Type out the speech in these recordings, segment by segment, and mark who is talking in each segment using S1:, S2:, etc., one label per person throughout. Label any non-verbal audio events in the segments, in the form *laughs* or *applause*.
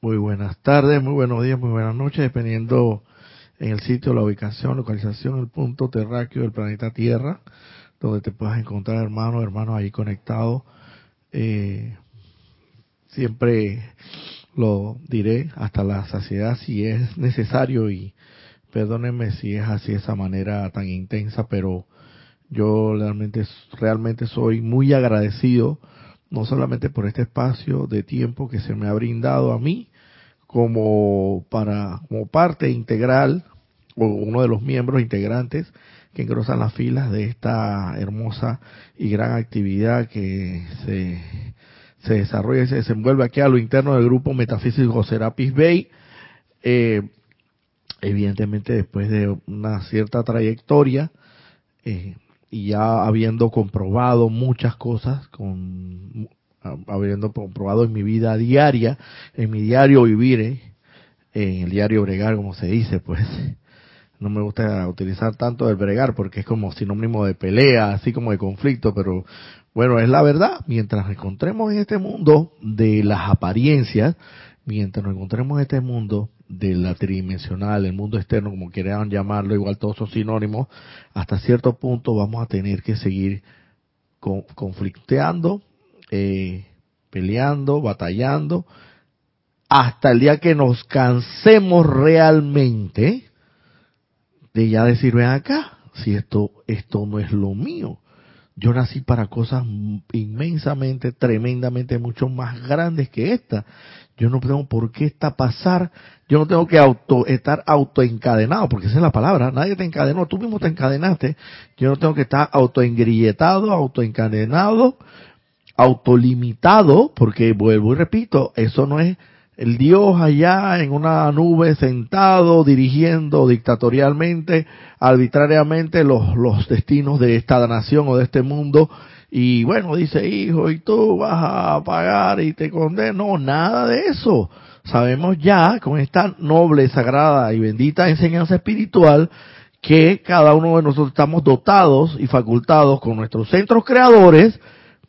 S1: muy buenas tardes, muy buenos días, muy buenas noches, dependiendo en el sitio, la ubicación, localización, el punto terráqueo del planeta Tierra, donde te puedas encontrar hermanos, hermanos ahí conectados. Eh, siempre lo diré hasta la saciedad si es necesario y perdónenme si es así esa manera tan intensa, pero yo realmente, realmente soy muy agradecido, no solamente por este espacio de tiempo que se me ha brindado a mí, como para, como parte integral, o uno de los miembros integrantes que engrosan las filas de esta hermosa y gran actividad que se, se desarrolla y se desenvuelve aquí a lo interno del grupo Metafísico Serapis Bay. Eh, evidentemente después de una cierta trayectoria, eh, y ya habiendo comprobado muchas cosas, con, habiendo comprobado en mi vida diaria, en mi diario vivir, eh, en el diario bregar, como se dice, pues no me gusta utilizar tanto el bregar porque es como sinónimo de pelea, así como de conflicto, pero bueno, es la verdad, mientras nos encontremos en este mundo de las apariencias, mientras nos encontremos en este mundo de la tridimensional, el mundo externo, como quieran llamarlo, igual todos son sinónimos, hasta cierto punto vamos a tener que seguir conflicteando, eh, peleando, batallando, hasta el día que nos cansemos realmente de ya decir, ven acá, si esto, esto no es lo mío. Yo nací para cosas inmensamente, tremendamente, mucho más grandes que esta. Yo no tengo por qué esta pasar, yo no tengo que auto, estar autoencadenado, porque esa es la palabra, nadie te encadenó, tú mismo te encadenaste, yo no tengo que estar autoengrilletado, autoencadenado, autolimitado, porque vuelvo y repito, eso no es el Dios allá en una nube sentado, dirigiendo dictatorialmente, arbitrariamente los, los destinos de esta nación o de este mundo, y bueno, dice, hijo, y tú vas a pagar y te condeno. nada de eso. Sabemos ya, con esta noble, sagrada y bendita enseñanza espiritual, que cada uno de nosotros estamos dotados y facultados con nuestros centros creadores,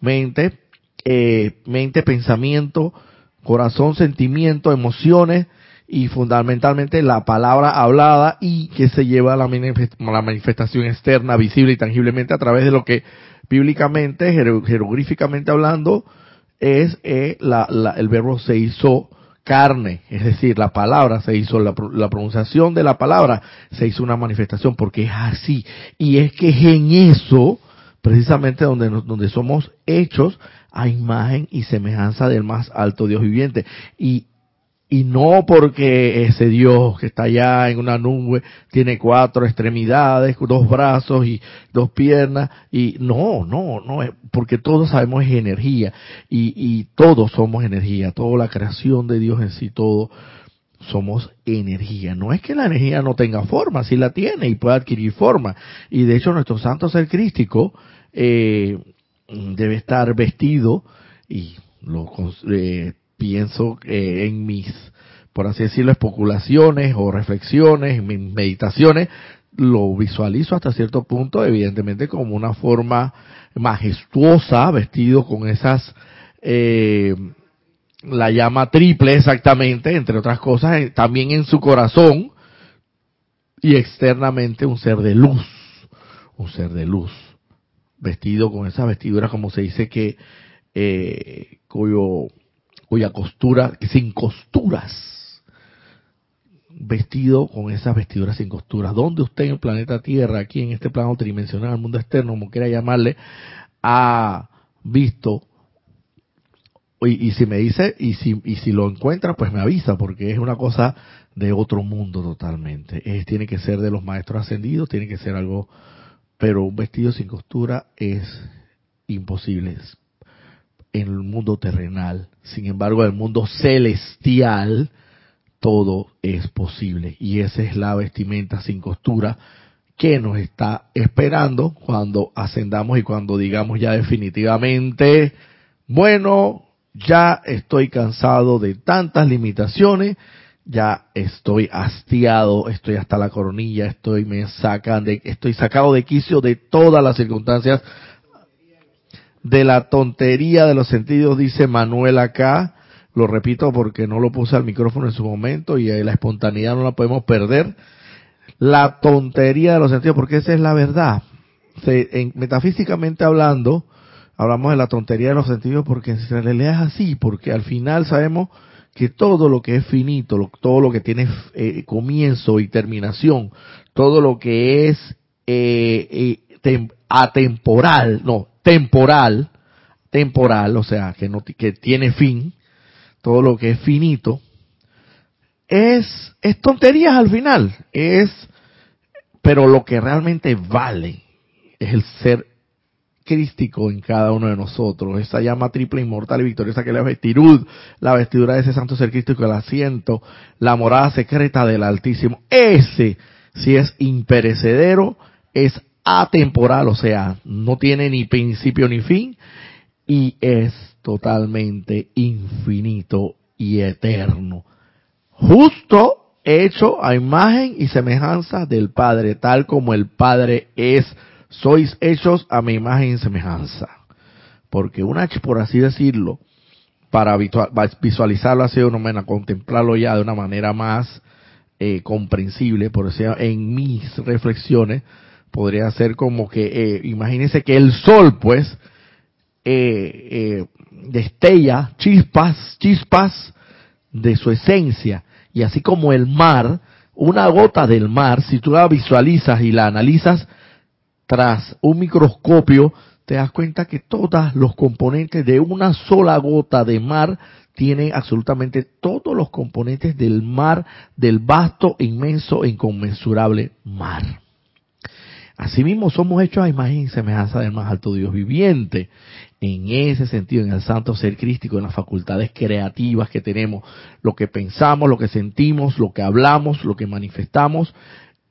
S1: mente, eh, mente, pensamiento, corazón, sentimiento, emociones y fundamentalmente la palabra hablada y que se lleva a la manifestación externa, visible y tangiblemente a través de lo que bíblicamente, jeroglíficamente hablando, es eh, el verbo se hizo carne, es decir, la palabra se hizo, la, pronunciación de la palabra se hizo una manifestación, porque es así. Y es que es en eso, precisamente donde, donde somos hechos a imagen y semejanza del más alto Dios viviente. Y y no porque ese Dios que está allá en una nube tiene cuatro extremidades, dos brazos y dos piernas, y no, no, no, porque todos sabemos es energía, y, y todos somos energía, toda la creación de Dios en sí, todo somos energía. No es que la energía no tenga forma, sí la tiene y puede adquirir forma, y de hecho nuestro santo ser crístico eh, debe estar vestido y lo eh, pienso eh, en mis, por así decirlo, especulaciones o reflexiones, mis meditaciones, lo visualizo hasta cierto punto, evidentemente como una forma majestuosa, vestido con esas, eh, la llama triple exactamente, entre otras cosas, eh, también en su corazón y externamente un ser de luz, un ser de luz, vestido con esa vestidura como se dice que, eh, cuyo cuya costura, sin costuras, vestido con esas vestiduras sin costuras. ¿Dónde usted en el planeta Tierra, aquí en este plano tridimensional, el mundo externo, como quiera llamarle, ha visto y, y, si me dice y si y si lo encuentra pues me avisa porque es una cosa de otro mundo totalmente. Es, tiene que ser de los maestros ascendidos tiene que ser algo pero un vestido sin costura es imposible en el mundo terrenal. Sin embargo, en el mundo celestial, todo es posible. Y esa es la vestimenta sin costura que nos está esperando cuando ascendamos y cuando digamos ya definitivamente, bueno, ya estoy cansado de tantas limitaciones, ya estoy hastiado, estoy hasta la coronilla, estoy me sacan de, estoy sacado de quicio de todas las circunstancias de la tontería de los sentidos, dice Manuel acá. lo repito porque no lo puse al micrófono en su momento y la espontaneidad no la podemos perder. La tontería de los sentidos, porque esa es la verdad. Se, metafísicamente hablando, hablamos de la tontería de los sentidos porque en realidad es así, porque al final sabemos que todo lo que es finito, todo lo que tiene eh, comienzo y terminación, todo lo que es eh, eh, atemporal, no, temporal, temporal, o sea, que, no, que tiene fin, todo lo que es finito, es, es tonterías al final, es, pero lo que realmente vale es el ser crístico en cada uno de nosotros, esa llama triple inmortal y victoriosa que es la vestirud, la vestidura de ese santo ser crístico, el asiento, la morada secreta del Altísimo, ese si es imperecedero, es atemporal, o sea, no tiene ni principio ni fin y es totalmente infinito y eterno. Justo hecho a imagen y semejanza del Padre, tal como el Padre es sois hechos a mi imagen y semejanza. Porque una, por así decirlo, para visualizarlo así de una manera, contemplarlo ya de una manera más eh, comprensible, por decir, en mis reflexiones, podría ser como que, eh, imagínense que el sol, pues, eh, eh, destella chispas, chispas de su esencia, y así como el mar, una gota del mar, si tú la visualizas y la analizas, tras un microscopio, te das cuenta que todos los componentes de una sola gota de mar tienen absolutamente todos los componentes del mar, del vasto, inmenso e inconmensurable mar. Asimismo, somos hechos a imagen y semejanza del más alto Dios viviente. En ese sentido, en el santo ser crístico, en las facultades creativas que tenemos, lo que pensamos, lo que sentimos, lo que hablamos, lo que manifestamos,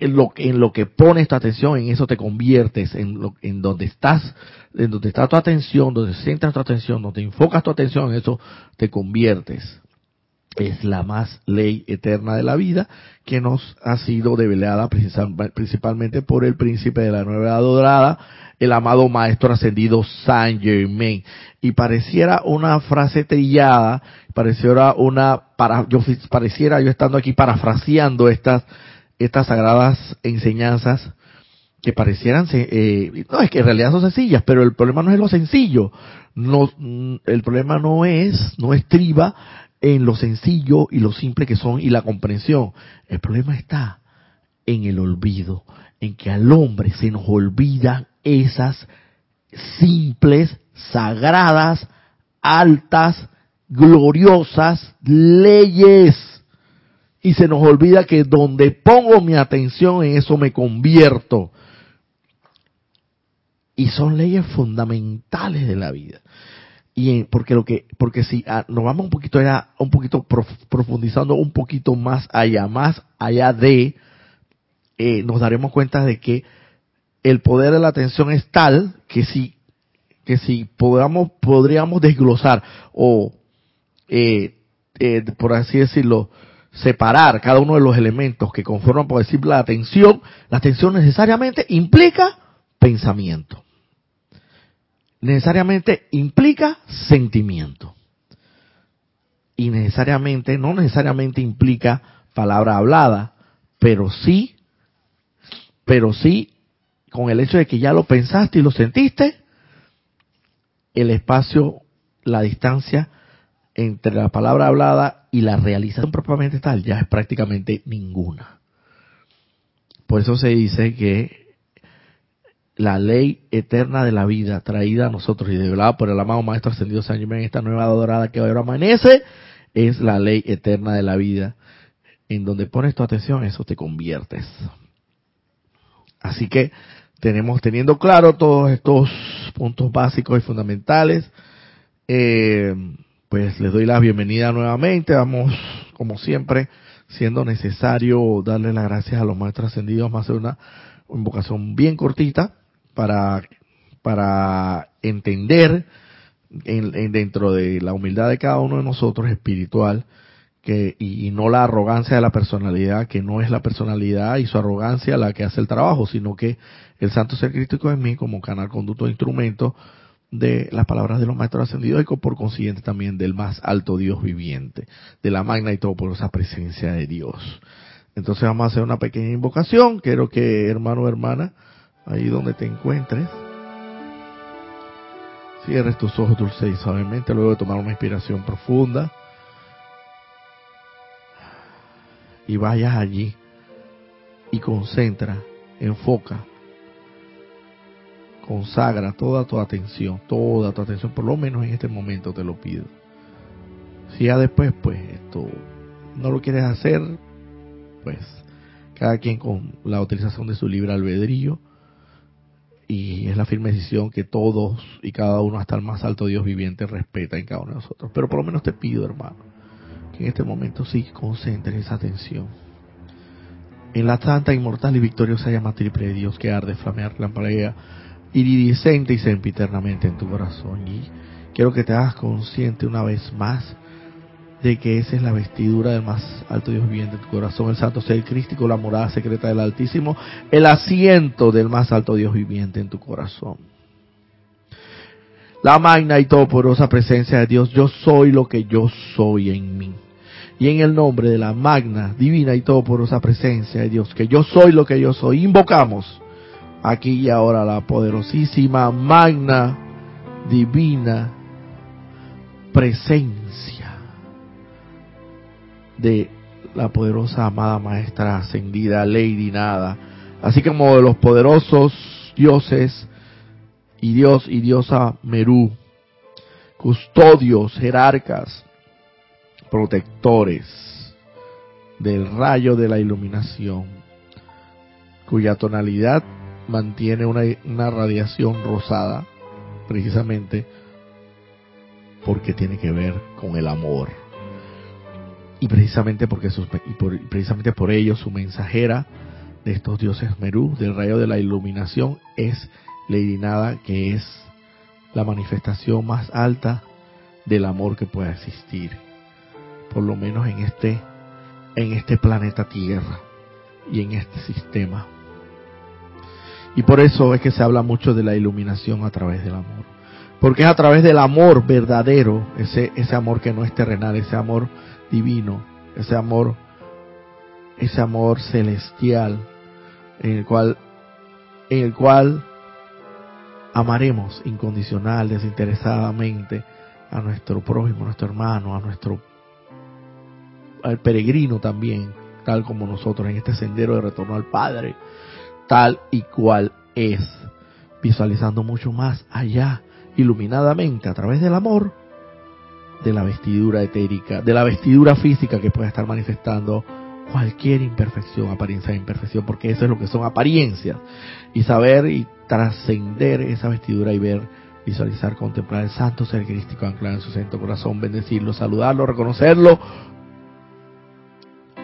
S1: en lo, que pones tu atención, en eso te conviertes, en, lo, en donde estás, en donde está tu atención, donde centras tu atención, donde enfocas tu atención, en eso te conviertes. Es la más ley eterna de la vida que nos ha sido develada principalmente por el príncipe de la nueva dorada, el amado maestro ascendido Saint Germain. Y pareciera una frase trillada, pareciera una, para, yo, pareciera yo estando aquí parafraseando estas, estas sagradas enseñanzas que parecieran, eh, no, es que en realidad son sencillas, pero el problema no es lo sencillo, no, mm, el problema no es, no estriba en lo sencillo y lo simple que son y la comprensión. El problema está en el olvido, en que al hombre se nos olvidan esas simples, sagradas, altas, gloriosas leyes y se nos olvida que donde pongo mi atención en eso me convierto. Y son leyes fundamentales de la vida. Y porque lo que, porque si ah, nos vamos un poquito allá, un poquito profundizando un poquito más allá, más allá de, eh, nos daremos cuenta de que el poder de la atención es tal que si, que si podamos, podríamos desglosar o, eh, eh, por así decirlo, separar cada uno de los elementos que conforman, por decir, la atención, la atención necesariamente implica pensamiento. Necesariamente implica sentimiento. Y necesariamente, no necesariamente implica palabra hablada, pero sí, pero sí, con el hecho de que ya lo pensaste y lo sentiste, el espacio, la distancia entre la palabra hablada y la realización propiamente tal ya es prácticamente ninguna. Por eso se dice que la ley eterna de la vida traída a nosotros y develada por el amado Maestro Ascendido San Germán esta nueva dorada que ahora amanece, es la ley eterna de la vida. En donde pones tu atención, eso te conviertes. Así que tenemos, teniendo claro todos estos puntos básicos y fundamentales, eh, pues les doy la bienvenida nuevamente. Vamos, como siempre, siendo necesario darle las gracias a los maestros ascendidos, más de una invocación bien cortita para, para entender en, dentro de la humildad de cada uno de nosotros espiritual que, y, no la arrogancia de la personalidad, que no es la personalidad y su arrogancia la que hace el trabajo, sino que el santo ser crítico en mí como canal conducto de instrumento de las palabras de los maestros ascendidos y por consiguiente también del más alto Dios viviente, de la magna y esa presencia de Dios. Entonces vamos a hacer una pequeña invocación. Quiero que hermano o hermana, ahí donde te encuentres, cierres tus ojos dulce y suavemente luego de tomar una inspiración profunda y vayas allí y concentra, enfoca, consagra toda tu atención, toda tu atención, por lo menos en este momento te lo pido. Si ya después, pues esto no lo quieres hacer, pues cada quien con la utilización de su libre albedrío y es la firme decisión que todos y cada uno hasta el más alto Dios viviente respeta en cada uno de nosotros. Pero por lo menos te pido, hermano, que en este momento sí concentres esa atención en la santa, inmortal y victoriosa llama triple de Dios que arde, flamear, lamparea, iridiscente y sempiternamente en tu corazón. Y quiero que te hagas consciente una vez más de que esa es la vestidura del más alto Dios viviente en tu corazón, el santo ser crístico, la morada secreta del Altísimo, el asiento del más alto Dios viviente en tu corazón. La magna y todopoderosa presencia de Dios, yo soy lo que yo soy en mí. Y en el nombre de la magna, divina y todopoderosa presencia de Dios, que yo soy lo que yo soy, invocamos aquí y ahora la poderosísima, magna, divina presencia de la poderosa amada maestra ascendida Lady Nada, así como de los poderosos dioses y Dios y diosa Merú, custodios, jerarcas, protectores del rayo de la iluminación, cuya tonalidad mantiene una, una radiación rosada, precisamente porque tiene que ver con el amor y precisamente porque sus, y por, precisamente por ello su mensajera de estos dioses Merú del rayo de la iluminación es Lady Nada que es la manifestación más alta del amor que pueda existir por lo menos en este en este planeta Tierra y en este sistema. Y por eso es que se habla mucho de la iluminación a través del amor porque es a través del amor verdadero ese ese amor que no es terrenal ese amor divino, ese amor, ese amor celestial, en el cual, en el cual amaremos incondicional, desinteresadamente a nuestro prójimo, a nuestro hermano, a nuestro al peregrino también, tal como nosotros en este sendero de retorno al Padre, tal y cual es, visualizando mucho más allá, iluminadamente a través del amor, de la vestidura etérica, de la vestidura física que puede estar manifestando cualquier imperfección, apariencia de imperfección, porque eso es lo que son apariencias. Y saber y trascender esa vestidura y ver, visualizar, contemplar el santo ser crístico anclado en su santo corazón, bendecirlo, saludarlo, reconocerlo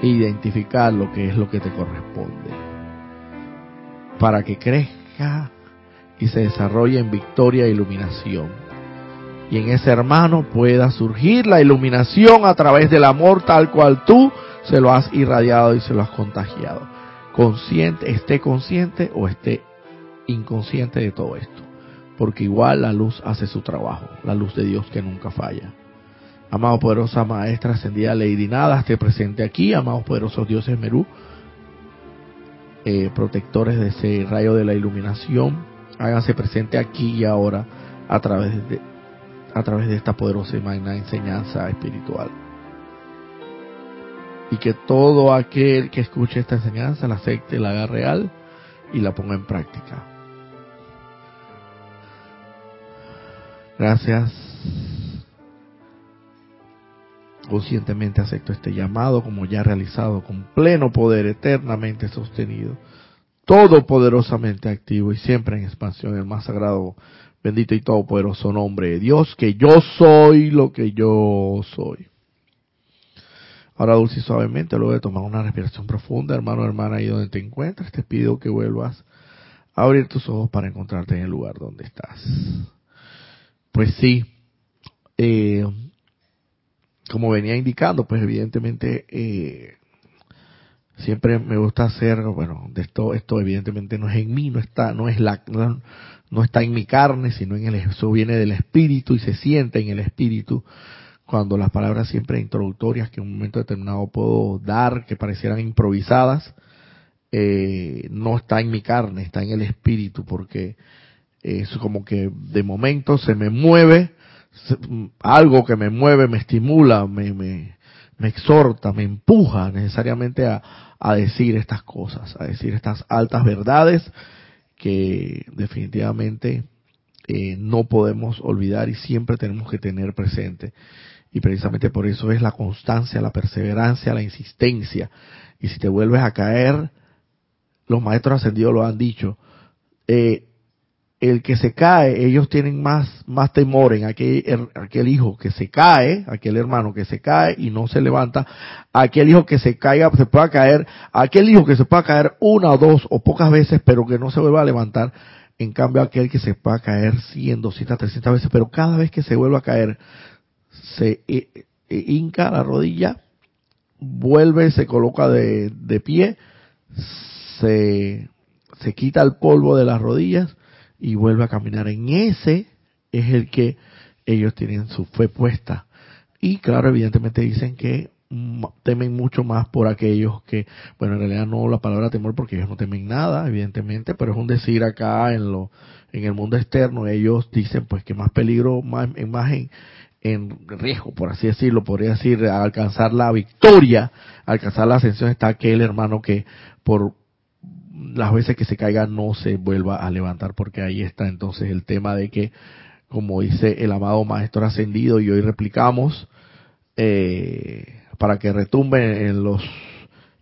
S1: e identificar lo que es lo que te corresponde. Para que crezca y se desarrolle en victoria e iluminación y en ese hermano pueda surgir la iluminación a través del amor tal cual tú se lo has irradiado y se lo has contagiado. Consciente, esté consciente o esté inconsciente de todo esto. Porque igual la luz hace su trabajo, la luz de Dios que nunca falla. Amado poderosa maestra ascendida Lady Nada, esté presente aquí, amados poderosos dioses Merú, eh, protectores de ese rayo de la iluminación, háganse presente aquí y ahora a través de, a través de esta poderosa y magna enseñanza espiritual. Y que todo aquel que escuche esta enseñanza la acepte, la haga real y la ponga en práctica. Gracias. Conscientemente acepto este llamado como ya realizado con pleno poder eternamente sostenido, todopoderosamente activo y siempre en expansión, el más sagrado Bendito y todopoderoso nombre de Dios, que yo soy lo que yo soy. Ahora dulce y suavemente, luego de tomar una respiración profunda, hermano, hermana, ahí donde te encuentres, te pido que vuelvas a abrir tus ojos para encontrarte en el lugar donde estás. Pues sí, eh, como venía indicando, pues evidentemente eh, siempre me gusta hacer, bueno, de esto, esto evidentemente no es en mí, no está, no es la, está en mi carne, sino en el, eso viene del espíritu y se siente en el espíritu cuando las palabras siempre introductorias que en un momento determinado puedo dar, que parecieran improvisadas, eh, no está en mi carne, está en el espíritu, porque eso como que de momento se me mueve, algo que me mueve, me estimula, me, me, me exhorta, me empuja necesariamente a, a decir estas cosas, a decir estas altas verdades que definitivamente eh, no podemos olvidar y siempre tenemos que tener presente. Y precisamente por eso es la constancia, la perseverancia, la insistencia. Y si te vuelves a caer, los maestros ascendidos lo han dicho, eh, el que se cae, ellos tienen más, más temor en aquel, aquel hijo que se cae, aquel hermano que se cae y no se levanta, aquel hijo que se caiga, se pueda caer, aquel hijo que se pueda caer una o dos o pocas veces, pero que no se vuelva a levantar, en cambio aquel que se pueda caer 100, 200, 300 veces, pero cada vez que se vuelva a caer, se eh, eh, hinca la rodilla, vuelve, se coloca de, de pie, se, se quita el polvo de las rodillas, y vuelve a caminar. En ese es el que ellos tienen su fe puesta. Y claro, evidentemente dicen que temen mucho más por aquellos que, bueno, en realidad no la palabra temor porque ellos no temen nada, evidentemente, pero es un decir acá en lo, en el mundo externo, ellos dicen pues que más peligro, más, más en, en riesgo, por así decirlo, podría decir, alcanzar la victoria, alcanzar la ascensión está aquel hermano que por las veces que se caiga no se vuelva a levantar, porque ahí está entonces el tema de que, como dice el amado Maestro Ascendido, y hoy replicamos, eh, para que retumbe en los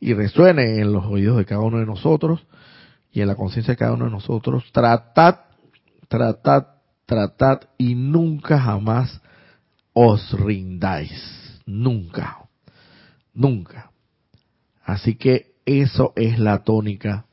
S1: y resuene en los oídos de cada uno de nosotros y en la conciencia de cada uno de nosotros, tratad, tratad, tratad y nunca jamás os rindáis. Nunca. Nunca. Así que eso es la tónica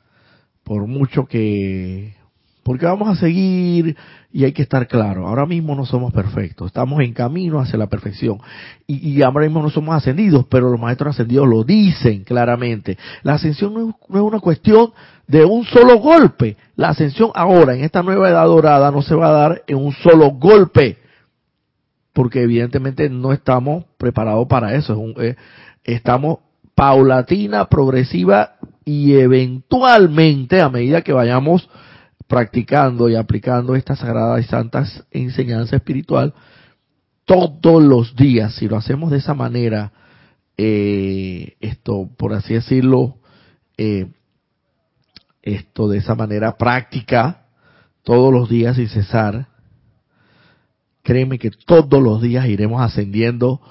S1: por mucho que porque vamos a seguir y hay que estar claro, ahora mismo no somos perfectos, estamos en camino hacia la perfección. Y, y ahora mismo no somos ascendidos, pero los maestros ascendidos lo dicen claramente. La ascensión no es, una cuestión de un solo golpe, la ascensión ahora en esta nueva edad dorada no se va a dar en un solo golpe, porque evidentemente no estamos preparados para eso, es un, eh, estamos paulatina, progresiva y eventualmente a medida que vayamos practicando y aplicando esta sagrada y santa enseñanza espiritual todos los días, si lo hacemos de esa manera, eh, esto, por así decirlo, eh, esto de esa manera práctica, todos los días sin cesar, créeme que todos los días iremos ascendiendo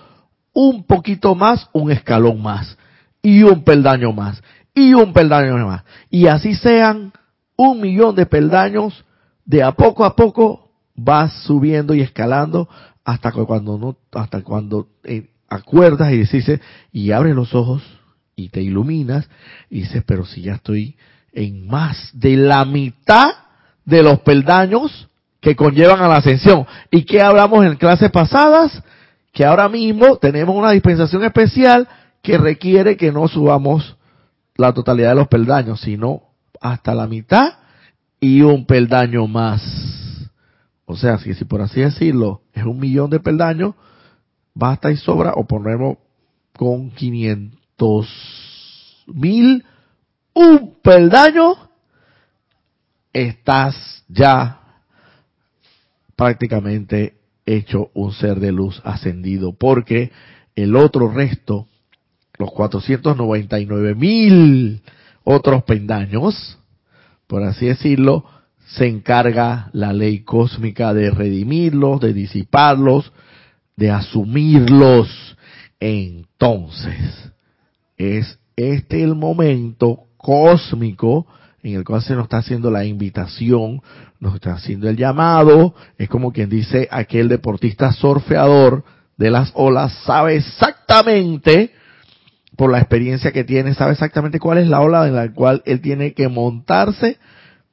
S1: un poquito más, un escalón más y un peldaño más y un peldaño más. Y así sean un millón de peldaños, de a poco a poco vas subiendo y escalando hasta cuando no, hasta cuando eh, acuerdas y dices, y abres los ojos y te iluminas y dices, pero si ya estoy en más de la mitad de los peldaños que conllevan a la ascensión. ¿Y que hablamos en clases pasadas? Que ahora mismo tenemos una dispensación especial que requiere que no subamos la totalidad de los peldaños, sino hasta la mitad y un peldaño más. O sea, si, por así decirlo es un millón de peldaños, basta y sobra o ponemos con 500 mil un peldaño, estás ya prácticamente hecho un ser de luz ascendido, porque el otro resto los 499 mil otros pendaños, por así decirlo, se encarga la ley cósmica de redimirlos, de disiparlos, de asumirlos. Entonces, es este el momento cósmico en el cual se nos está haciendo la invitación, nos está haciendo el llamado, es como quien dice aquel deportista surfeador de las olas sabe exactamente por la experiencia que tiene, sabe exactamente cuál es la ola en la cual él tiene que montarse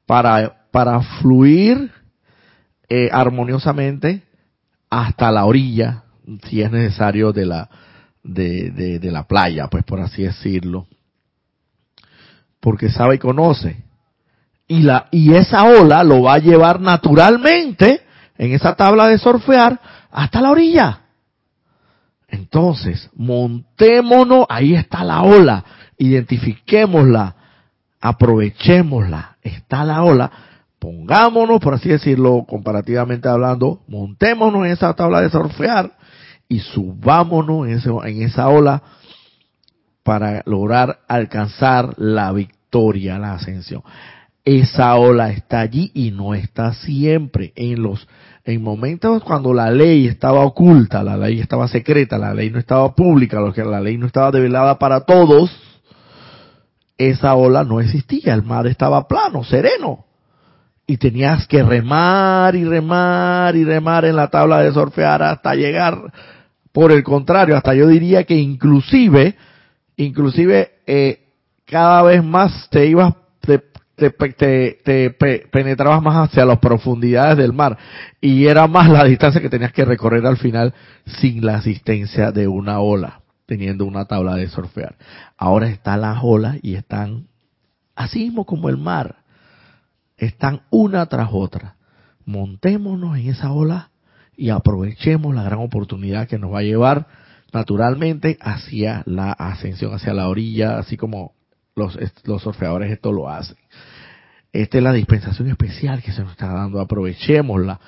S1: para, para fluir eh, armoniosamente hasta la orilla, si es necesario, de la, de, de, de la playa, pues por así decirlo. Porque sabe y conoce y la y esa ola lo va a llevar naturalmente en esa tabla de surfear hasta la orilla. Entonces, montémonos, ahí está la ola, identifiquémosla, aprovechémosla, está la ola, pongámonos, por así decirlo, comparativamente hablando, montémonos en esa tabla de surfear y subámonos en, esa ola para lograr alcanzar la victoria, la ascensión. Esa ola está allí y no está siempre en los en momentos cuando la ley estaba oculta, la ley estaba secreta, la ley no estaba pública, la ley no estaba develada para todos, esa ola no existía, el mar estaba plano, sereno. Y tenías que remar y remar y remar en la tabla de surfear hasta llegar, por el contrario, hasta yo diría que inclusive, inclusive eh, cada vez más te ibas, te, te, penetrabas más hacia las profundidades del mar y era más la distancia que tenías que recorrer al final sin la asistencia de una ola, teniendo una tabla de surfear. Ahora están las olas y están así mismo como el mar, están una tras otra. Montémonos en esa ola y aprovechemos la gran oportunidad que nos va a llevar naturalmente hacia la ascensión, hacia la orilla, así como los, los surfeadores esto lo hacen. Esta es la dispensación especial que se nos está dando, aprovechémosla.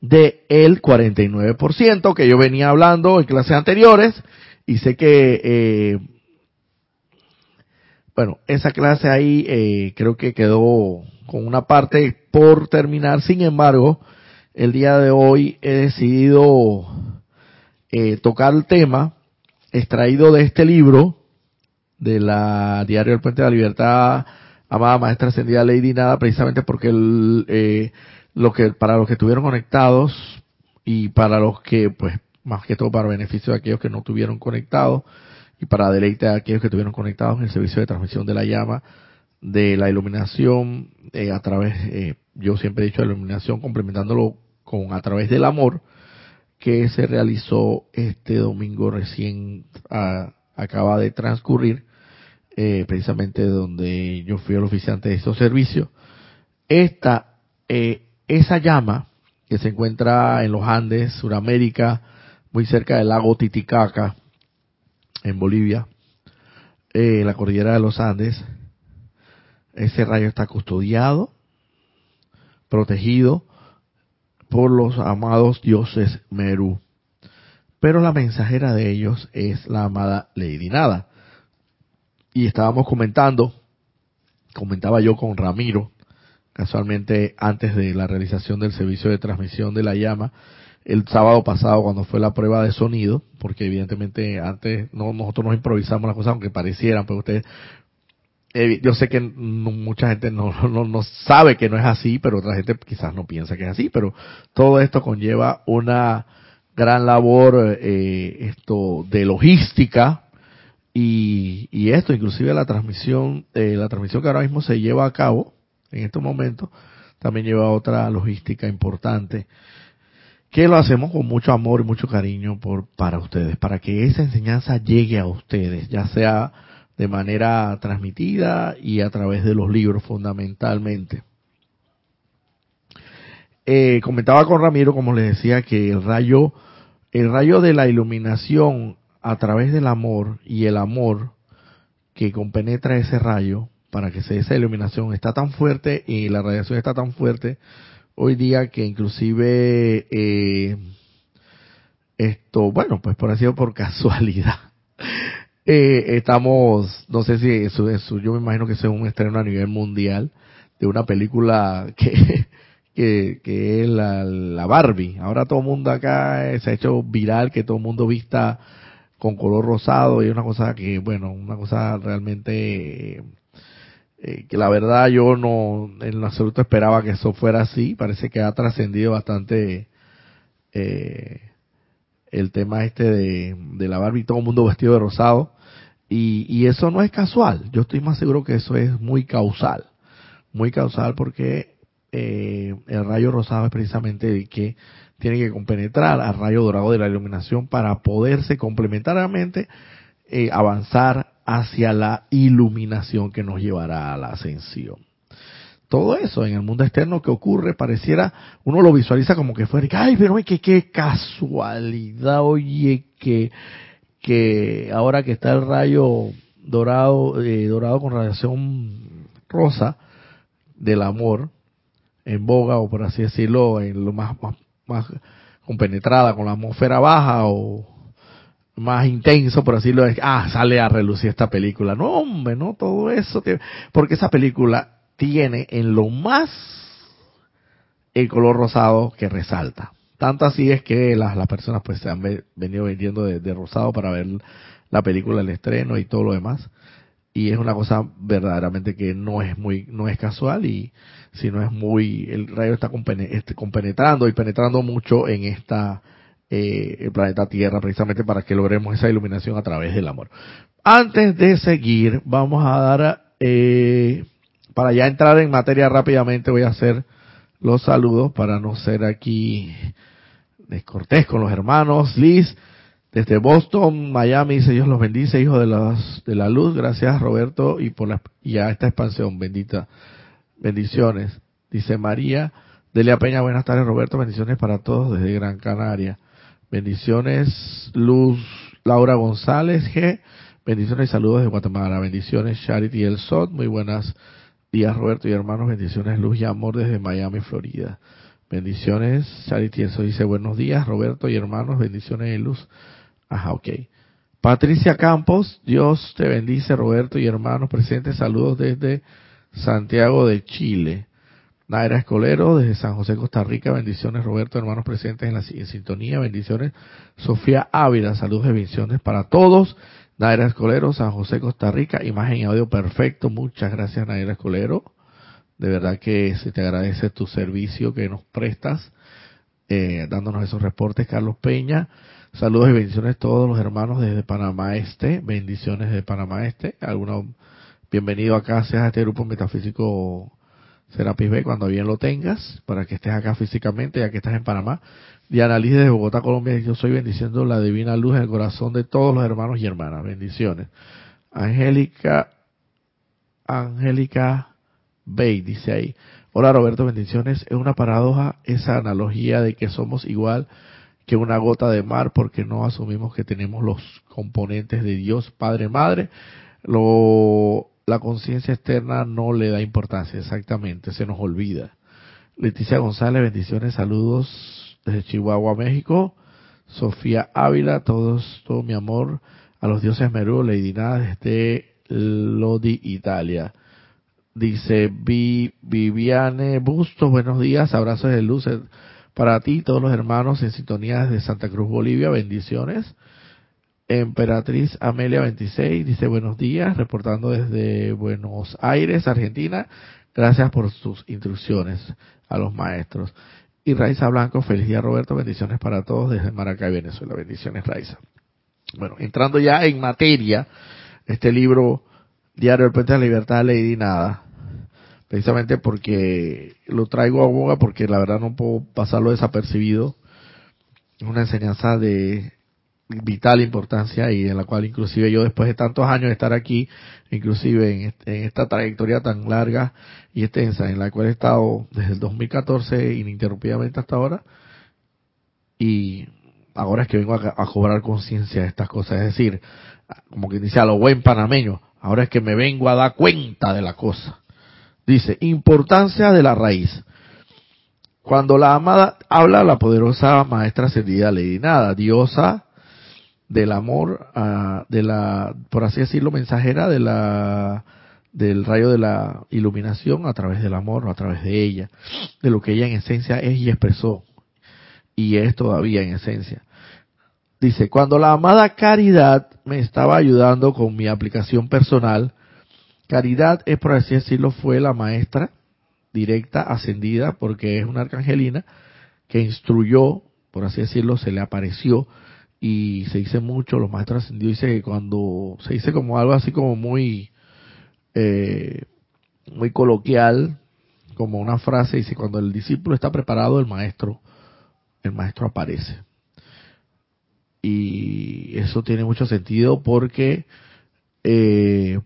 S1: De el 49% que yo venía hablando en clases anteriores y sé que, eh, bueno, esa clase ahí eh, creo que quedó con una parte por terminar. Sin embargo, el día de hoy he decidido eh, tocar el tema extraído de este libro de la Diario del Puente de la Libertad, amada Maestra Ascendida Lady Nada, precisamente porque el, eh, lo que, para los que estuvieron conectados y para los que, pues, más que todo para beneficio de aquellos que no estuvieron conectados y para deleite de aquellos que estuvieron conectados en el servicio de transmisión de la llama, de la iluminación eh, a través, eh, yo siempre he dicho la iluminación complementándolo con a través del amor que se realizó este domingo recién ah, acaba de transcurrir, eh, precisamente donde yo fui el oficiante de estos servicios. Esta, eh, esa llama que se encuentra en los Andes, Suramérica, muy cerca del lago Titicaca, en Bolivia, eh, la cordillera de los Andes, ese rayo está custodiado, protegido por los amados dioses Meru pero la mensajera de ellos es la amada Lady Nada. Y estábamos comentando, comentaba yo con Ramiro, casualmente antes de la realización del servicio de transmisión de la llama, el sábado pasado cuando fue la prueba de sonido, porque evidentemente antes no nosotros nos improvisamos las cosas aunque parecieran, pero ustedes eh, yo sé que mucha gente no, *laughs* no, no, sabe que no es así, pero otra gente quizás no piensa que es así, pero todo esto conlleva una gran labor eh, esto de logística y, y, esto inclusive la transmisión eh, la transmisión que ahora mismo se lleva a cabo en estos momentos también lleva otra logística importante que lo hacemos con mucho amor y mucho cariño por para ustedes para que esa enseñanza llegue a ustedes ya sea de manera transmitida y a través de los libros fundamentalmente. Eh, comentaba con Ramiro, como les decía, que el rayo el rayo de la iluminación a través del amor y el amor que compenetra ese rayo para que se esa iluminación está tan fuerte y la radiación está tan fuerte hoy día que inclusive eh, esto bueno pues por así por casualidad *laughs* eh, estamos no sé si eso, eso yo me imagino que es un estreno a nivel mundial de una película *laughs* que que, que es la, la, Barbie. Ahora todo el mundo acá se ha hecho viral que todo el mundo vista con color rosado y una cosa que, bueno, una cosa realmente eh, que la verdad yo no en absoluto esperaba que eso fuera así. Parece que ha trascendido bastante eh, el tema este de, de la Barbie, todo el mundo vestido de rosado. Y, y eso no es casual. Yo estoy más seguro que eso es muy causal. Muy causal porque eh, el rayo rosado es precisamente el que tiene que compenetrar al rayo dorado de la iluminación para poderse complementariamente eh, avanzar hacia la iluminación que nos llevará a la ascensión. todo eso en el mundo externo que ocurre pareciera, uno lo visualiza como que fuera, ay, pero que qué casualidad, oye, que, que ahora que está el rayo dorado, eh, dorado con radiación rosa del amor en boga o por así decirlo, en lo más, más, más compenetrada con la atmósfera baja o más intenso, por así decirlo, ah, sale a relucir esta película. No, hombre, no, todo eso, porque esa película tiene en lo más el color rosado que resalta. Tanto así es que las, las personas pues se han venido vendiendo de, rosado para ver la película, el estreno y todo lo demás. Y es una cosa verdaderamente que no es muy, no es casual y sino es muy, el rayo está este, compenetrando y penetrando mucho en esta, eh, el planeta Tierra precisamente para que logremos esa iluminación a través del amor. Antes de seguir, vamos a dar, eh, para ya entrar en materia rápidamente, voy a hacer los saludos para no ser aquí descortés con los hermanos. Liz, desde Boston, Miami, dice Dios los bendice, hijo de, de la luz. Gracias, Roberto, y por la, y a esta expansión, bendita. Bendiciones. Dice María, Delia Peña, buenas tardes, Roberto. Bendiciones para todos desde Gran Canaria. Bendiciones, Luz Laura González G. Bendiciones y saludos de Guatemala. Bendiciones, Charity El Sot. Muy buenas días, Roberto y hermanos. Bendiciones, luz y amor desde Miami, Florida. Bendiciones, Charity eso dice buenos días, Roberto y hermanos. Bendiciones de luz. Ajá, ok. Patricia Campos, Dios te bendice, Roberto y hermanos presentes. Saludos desde Santiago de Chile. Naira Escolero, desde San José, Costa Rica. Bendiciones, Roberto, hermanos presentes en la sintonía. Bendiciones. Sofía Ávila, saludos y bendiciones para todos. Naira Escolero, San José, Costa Rica, imagen y audio perfecto. Muchas gracias, Naira Escolero. De verdad que se te agradece tu servicio que nos prestas, eh, dándonos esos reportes. Carlos Peña, saludos y bendiciones a todos los hermanos desde Panamá Este. Bendiciones desde Panamá Este. Alguno, bienvenido acá, seas a este grupo metafísico Serapis B cuando bien lo tengas, para que estés acá físicamente, ya que estás en Panamá. Diana Liz de Bogotá, Colombia, yo soy bendiciendo la divina luz en el corazón de todos los hermanos y hermanas. Bendiciones. Angélica, Angélica Bay, dice ahí. Hola Roberto, bendiciones. Es una paradoja esa analogía de que somos igual que una gota de mar porque no asumimos que tenemos los componentes de Dios, Padre, Madre. Lo, la conciencia externa no le da importancia, exactamente, se nos olvida. Leticia González, bendiciones, saludos desde Chihuahua, México. Sofía Ávila, todos, todo mi amor a los dioses Merú, Lady Nada, desde Lodi, Italia. Dice Viviane Busto, buenos días, abrazos de luz para ti, todos los hermanos en sintonía desde Santa Cruz, Bolivia, bendiciones. Emperatriz Amelia 26 dice buenos días, reportando desde Buenos Aires, Argentina. Gracias por sus instrucciones a los maestros y Raiza Blanco. Feliz día Roberto, bendiciones para todos desde Maracay, Venezuela. Bendiciones Raiza. Bueno, entrando ya en materia, este libro, Diario del Puente de la Libertad, Lady Nada, precisamente porque lo traigo a boga, porque la verdad no puedo pasarlo desapercibido. Es una enseñanza de vital importancia y en la cual inclusive yo después de tantos años de estar aquí, inclusive en, esta trayectoria tan larga y extensa en la cual he estado desde el 2014 ininterrumpidamente hasta ahora y ahora es que vengo a, cobrar conciencia de estas cosas, es decir, como que dice a lo buen panameño, ahora es que me vengo a dar cuenta de la cosa. Dice, importancia de la raíz. Cuando la amada habla la poderosa maestra ascendida Lady Nada, diosa del amor, de la, por así decirlo, mensajera de la, del rayo de la iluminación a través del amor, a través de ella, de lo que ella en esencia es y expresó, y es todavía en esencia. Dice, cuando la amada Caridad me estaba ayudando con mi aplicación personal, Caridad es, por así decirlo, fue la maestra directa, ascendida, porque es una arcangelina, que instruyó, por así decirlo, se le apareció, y se dice mucho, los maestros ascendidos dice que cuando se dice como algo así como muy, eh, muy coloquial, como una frase, dice cuando el discípulo está preparado, el maestro, el maestro aparece. Y eso tiene mucho sentido porque eh,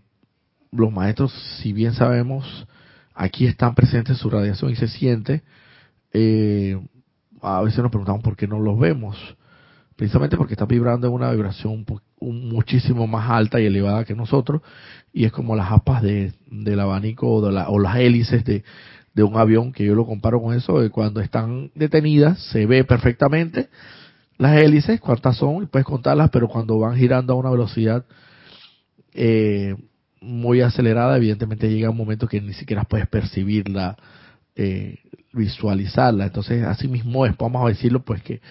S1: los maestros, si bien sabemos, aquí están presentes su radiación y se siente. Eh, a veces nos preguntamos por qué no los vemos. Precisamente porque están vibrando en una vibración muchísimo más alta y elevada que nosotros. Y es como las aspas de, del abanico o, de la, o las hélices de, de un avión, que yo lo comparo con eso, cuando están detenidas se ve perfectamente las hélices, cuántas son, y puedes contarlas, pero cuando van girando a una velocidad eh, muy acelerada, evidentemente llega un momento que ni siquiera puedes percibirla, eh, visualizarla. Entonces, así mismo es, vamos a decirlo, pues que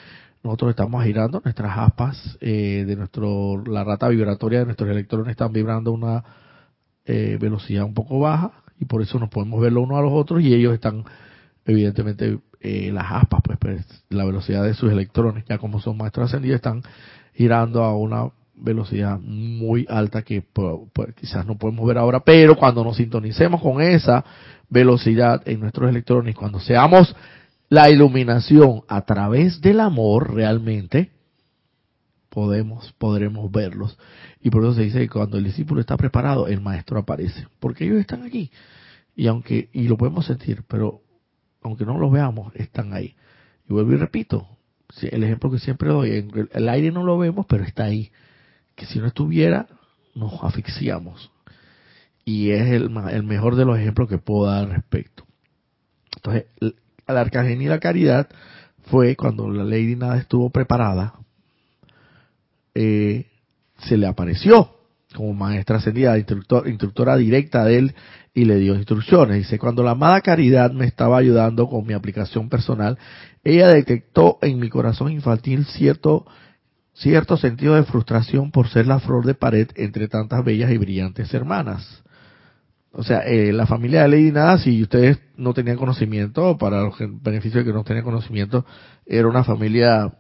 S1: nosotros estamos girando nuestras aspas eh, de nuestro, la rata vibratoria de nuestros electrones están vibrando a una eh, velocidad un poco baja y por eso nos podemos ver los unos a los otros y ellos están, evidentemente, eh, las aspas, pues, pues, la velocidad de sus electrones, ya como son más trascendidos, están girando a una velocidad muy alta que quizás no podemos ver ahora, pero cuando nos sintonicemos con esa velocidad en nuestros electrones, cuando seamos la iluminación a través del amor realmente, podemos, podremos verlos. Y por eso se dice que cuando el discípulo está preparado, el maestro aparece, porque ellos están aquí. Y aunque, y lo podemos sentir, pero aunque no los veamos, están ahí. Y vuelvo y repito, el ejemplo que siempre doy, el aire no lo vemos, pero está ahí que si no estuviera, nos asfixiamos. Y es el, el mejor de los ejemplos que puedo dar al respecto. Entonces, la Arcangelina y la Caridad fue cuando la Lady Nada estuvo preparada, eh, se le apareció como maestra ascendida, instructor, instructora directa de él y le dio instrucciones. Dice, cuando la amada Caridad me estaba ayudando con mi aplicación personal, ella detectó en mi corazón infantil cierto cierto sentido de frustración por ser la flor de pared entre tantas bellas y brillantes hermanas. O sea, eh, la familia de Lady Nada, si ustedes no tenían conocimiento, para los beneficios de que no tenían conocimiento, era una familia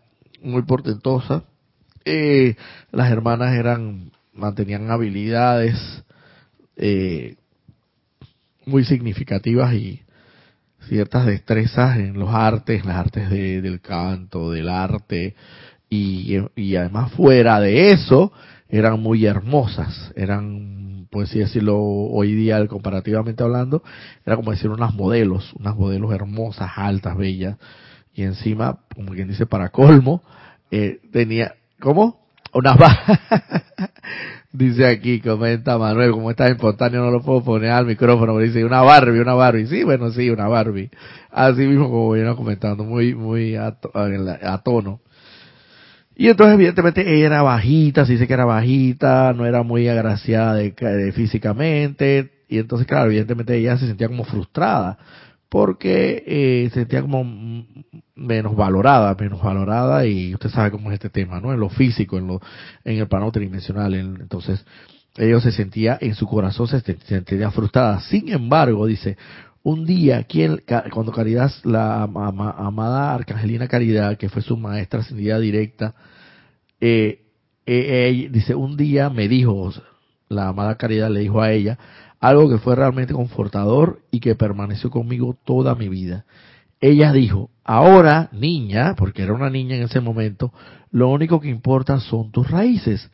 S1: muy portentosa. Eh, las hermanas eran, mantenían habilidades eh, muy significativas y ciertas destrezas en los artes, las artes del canto, del arte, y, además fuera de eso eran muy hermosas, eran, por así decirlo, hoy día comparativamente hablando, era como decir unas modelos, unas modelos hermosas, altas, bellas, y encima, como quien dice, para colmo, eh, tenía, ¿cómo? Unas *laughs* dice aquí, comenta Manuel, como está espontáneo no lo puedo poner al micrófono, pero dice una Barbie, una Barbie, sí, bueno, sí, una Barbie, así mismo como viene comentando, muy, muy a tono. Y entonces, evidentemente, ella era bajita, se dice que era bajita, no era muy agraciada de, físicamente. Y entonces, claro, evidentemente ella se sentía como frustrada, porque eh, se sentía como menos valorada, menos valorada, y usted sabe cómo es este tema, ¿no? En lo físico, en, lo, en el plano tridimensional. entonces, ella se sentía, en su corazón se sentía frustrada. Sin embargo, dice, un día, quien, cuando Caridad, la amada Arcangelina Caridad, que fue su maestra ascendida directa, eh, eh, dice, un día me dijo, la amada Caridad le dijo a ella, algo que fue realmente confortador y que permaneció conmigo toda mi vida. Ella dijo, ahora, niña, porque era una niña en ese momento, lo único que importa son tus raíces.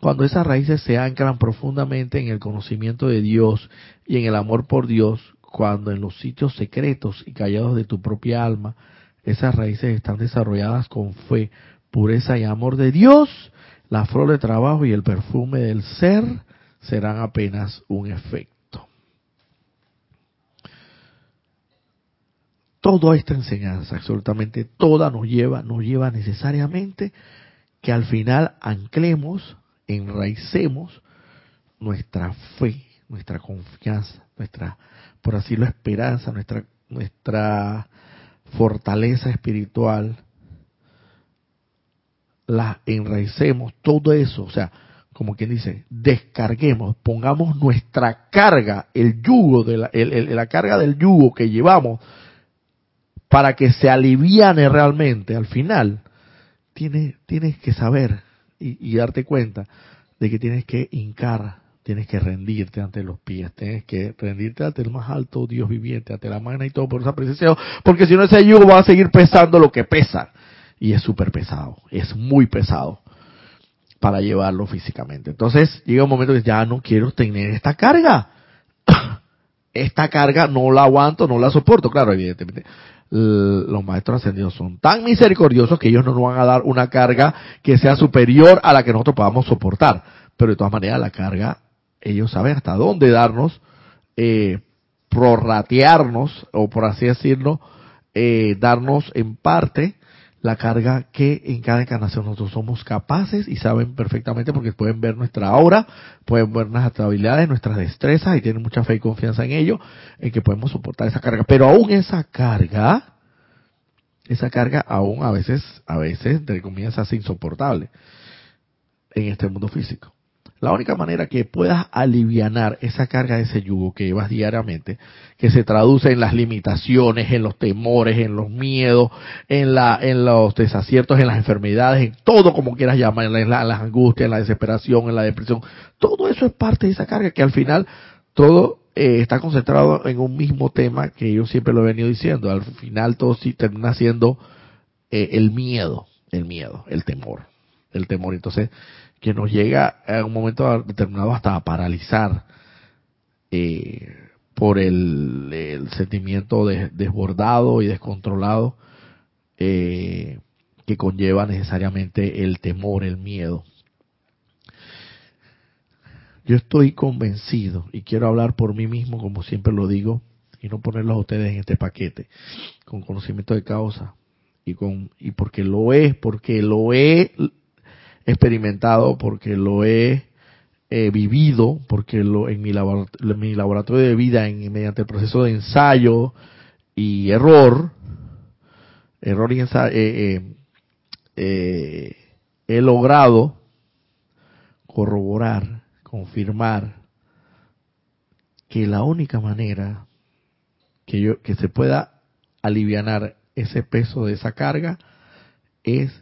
S1: Cuando esas raíces se anclan profundamente en el conocimiento de Dios y en el amor por Dios, cuando en los sitios secretos y callados de tu propia alma esas raíces están desarrolladas con fe, pureza y amor de Dios, la flor de trabajo y el perfume del ser serán apenas un efecto. Toda esta enseñanza, absolutamente toda, nos lleva, nos lleva necesariamente que al final anclemos, enraicemos nuestra fe, nuestra confianza, nuestra por así decirlo, esperanza, nuestra, nuestra fortaleza espiritual, la enraicemos, todo eso, o sea, como quien dice, descarguemos, pongamos nuestra carga, el yugo, de la, la carga del yugo que llevamos para que se aliviane realmente al final, tienes, tienes que saber y, y darte cuenta de que tienes que hincar tienes que rendirte ante los pies, tienes que rendirte ante el más alto Dios viviente, ante la mano y todo por esa presencia, porque si no ese yugo va a seguir pesando lo que pesa, y es súper pesado, es muy pesado para llevarlo físicamente. Entonces llega un momento que ya no quiero tener esta carga. *coughs* esta carga no la aguanto, no la soporto. Claro, evidentemente, los maestros ascendidos son tan misericordiosos que ellos no nos van a dar una carga que sea superior a la que nosotros podamos soportar. Pero de todas maneras, la carga, ellos saben hasta dónde darnos, eh, prorratearnos, o por así decirlo, eh, darnos en parte la carga que en cada encarnación nosotros somos capaces y saben perfectamente porque pueden ver nuestra aura, pueden ver nuestras habilidades, nuestras destrezas y tienen mucha fe y confianza en ello, en que podemos soportar esa carga. Pero aún esa carga, esa carga aún a veces, a veces, entre comillas, hace insoportable en este mundo físico. La única manera que puedas aliviar esa carga de ese yugo que llevas diariamente, que se traduce en las limitaciones, en los temores, en los miedos, en, la, en los desaciertos, en las enfermedades, en todo como quieras llamar, en, las angustias, en la desesperación, en la depresión, todo eso es parte de esa carga que al final todo eh, está concentrado en un mismo tema que yo siempre lo he venido diciendo. Al final todo sí termina siendo eh, el miedo, el miedo, el temor, el temor. Entonces, que nos llega en un momento determinado hasta a paralizar eh, por el, sentimiento desbordado y descontrolado eh, que conlleva necesariamente el temor, el miedo. Yo estoy convencido y quiero hablar por mí mismo, como siempre lo digo, y no ponerlos a ustedes en este paquete, con conocimiento de causa y con y porque lo es, porque lo he experimentado, porque lo he vivido, porque lo, en, mi mi laboratorio de vida, en, mediante el proceso de ensayo y error, error y ensayo, eh, eh, eh, he logrado corroborar, confirmar que la única manera que yo que se pueda aliviar ese peso de esa carga es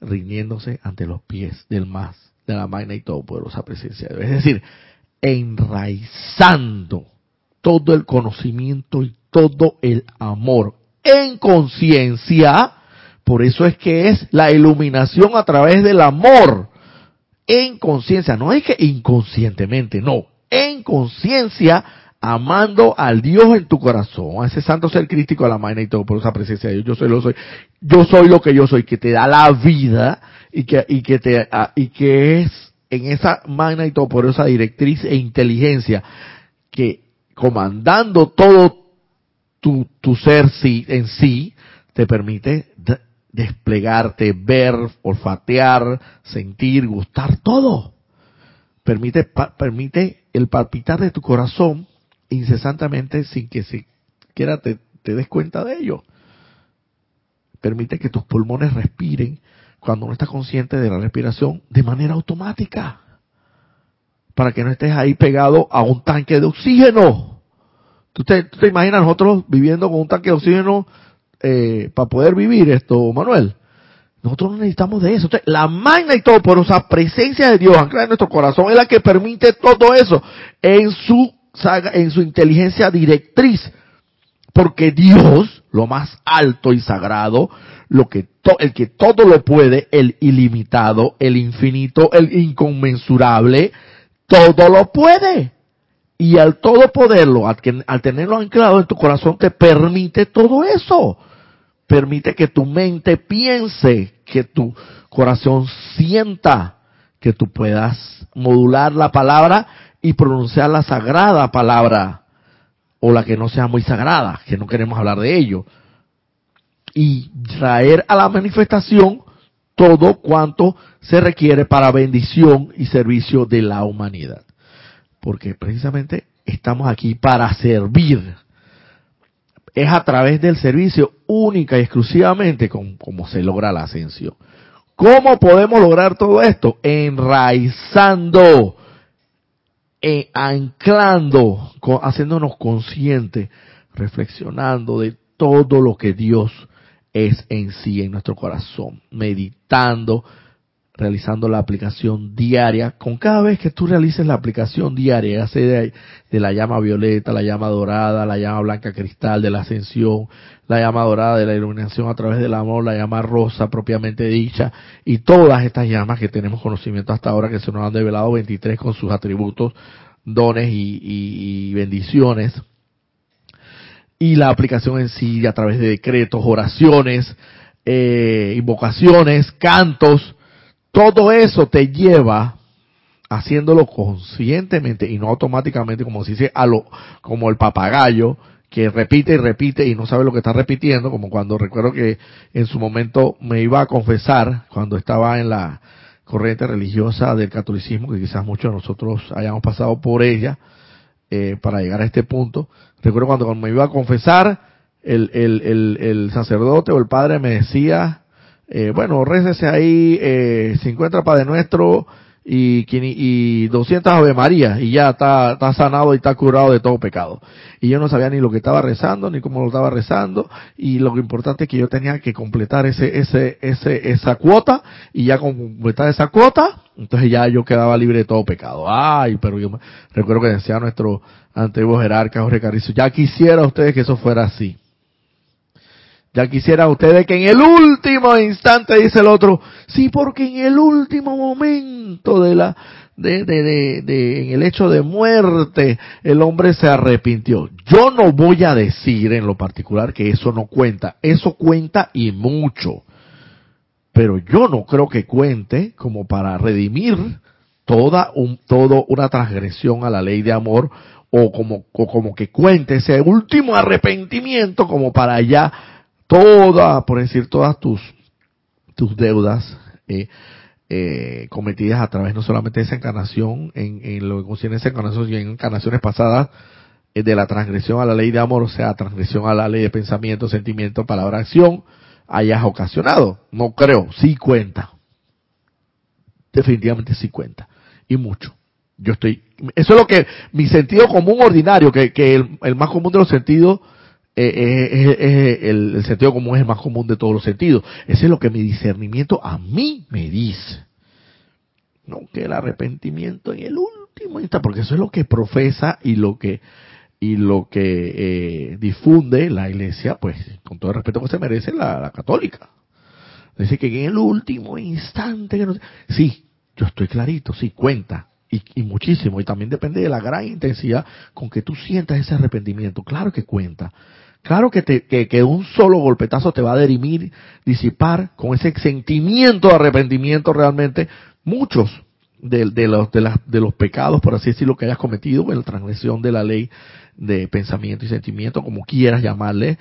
S1: rindiéndose ante los pies del más, de la magna y todopoderosa presencia. Es decir, enraizando todo el conocimiento y todo el amor en conciencia. Por eso es que es la iluminación a través del amor. En conciencia, no es que inconscientemente, no. En conciencia amando al Dios en tu corazón, a ese santo ser crítico a la magna y todo por esa presencia de Dios. Yo soy lo soy. Yo soy lo que yo soy, que te da la vida y que, y que te, ah, y que es en esa magna y todo por esa directriz e inteligencia que comandando todo tu, tu ser sí, en sí, te permite desplegarte, ver, olfatear, sentir, gustar, todo. Permite, permite el palpitar de tu corazón incesantemente sin que siquiera te, te des cuenta de ello. Permite que tus pulmones respiren cuando no estás consciente de la respiración de manera automática. Para que no estés ahí pegado a un tanque de oxígeno. ¿Tú te, te imaginas nosotros viviendo con un tanque de oxígeno eh, para poder vivir esto, Manuel? Nosotros no necesitamos de eso. la magna y todo por esa presencia de Dios anclada en nuestro corazón es la que permite todo eso en su en su inteligencia directriz. Porque Dios, lo más alto y sagrado, lo que el que todo lo puede, el ilimitado, el infinito, el inconmensurable, todo lo puede. Y al todo poderlo, al, al tenerlo anclado en tu corazón, te permite todo eso. Permite que tu mente piense, que tu corazón sienta, que tú puedas modular la palabra y pronunciar la sagrada palabra o la que no sea muy sagrada, que no queremos hablar de ello. Y traer a la manifestación todo cuanto se requiere para bendición y servicio de la humanidad. Porque precisamente estamos aquí para servir. Es a través del servicio única y exclusivamente como se logra la ascensión. ¿Cómo podemos lograr todo esto? Enraizando eh, anclando, haciéndonos conscientes, reflexionando de todo lo que Dios es en sí, en nuestro corazón, meditando, realizando la aplicación diaria. Con cada vez que tú realices la aplicación diaria, ya de, de, la llama violeta, la llama dorada, la llama blanca cristal de la ascensión, la llama dorada de la iluminación a través del amor, la llama rosa propiamente dicha, y todas estas llamas que tenemos conocimiento hasta ahora que se nos han develado 23 con sus atributos, dones y, y bendiciones y la aplicación en sí a través de decretos, oraciones, eh, invocaciones, cantos, todo eso te lleva haciéndolo conscientemente y no automáticamente como se dice a lo como el papagayo que repite y repite y no sabe lo que está repitiendo, como cuando recuerdo que en su momento me iba a confesar cuando estaba en la corriente religiosa del catolicismo, que quizás muchos de nosotros hayamos pasado por ella eh, para llegar a este punto. Recuerdo cuando, cuando me iba a confesar, el, el, el, el sacerdote o el padre me decía, eh, bueno, récese ahí eh, 50 Padre Nuestro y, y 200 Ave María y ya está, está sanado y está curado de todo pecado. Y yo no sabía ni lo que estaba rezando, ni cómo lo estaba rezando, y lo importante es que yo tenía que completar ese, ese, ese, esa cuota, y ya completar esa cuota, entonces ya yo quedaba libre de todo pecado. Ay, pero yo me, recuerdo que decía nuestro antiguo jerarca Jorge Carrizo, ya quisiera ustedes que eso fuera así. Ya quisiera ustedes que en el último instante, dice el otro, sí, porque en el último momento de la, de, de, de, de, en el hecho de muerte, el hombre se arrepintió. Yo no voy a decir en lo particular que eso no cuenta. Eso cuenta y mucho. Pero yo no creo que cuente como para redimir toda un, todo una transgresión a la ley de amor o como, o como que cuente ese último arrepentimiento como para ya toda, por decir, todas tus, tus deudas eh, eh, cometidas a través no solamente de esa encarnación, en, en lo que concierne esa encarnación y en encarnaciones pasadas, eh, de la transgresión a la ley de amor, o sea, transgresión a la ley de pensamiento, sentimiento, palabra, acción, hayas ocasionado. No creo, sí cuenta. Definitivamente sí cuenta. Y mucho. Yo estoy, eso es lo que, mi sentido común ordinario, que, que el más común de los sentidos, eh, el, el, sentido común es el más común de todos los sentidos. Ese es lo que mi discernimiento a mí me dice. No que el arrepentimiento en el último instante, porque eso es lo que profesa y lo que y lo que eh, difunde la iglesia, pues con todo el respeto que se merece la, la católica. Dice que en el último instante, que no, sí, yo estoy clarito, sí, cuenta, y, y, muchísimo, y también depende de la gran intensidad con que tú sientas ese arrepentimiento, claro que cuenta, Claro que, te, que, un solo golpetazo te va a derimir, disipar con ese sentimiento de arrepentimiento realmente muchos de, de, los, de, las, de los pecados, por así decirlo, que hayas cometido en la transgresión de la ley de pensamiento y sentimiento, como quieras llamarle,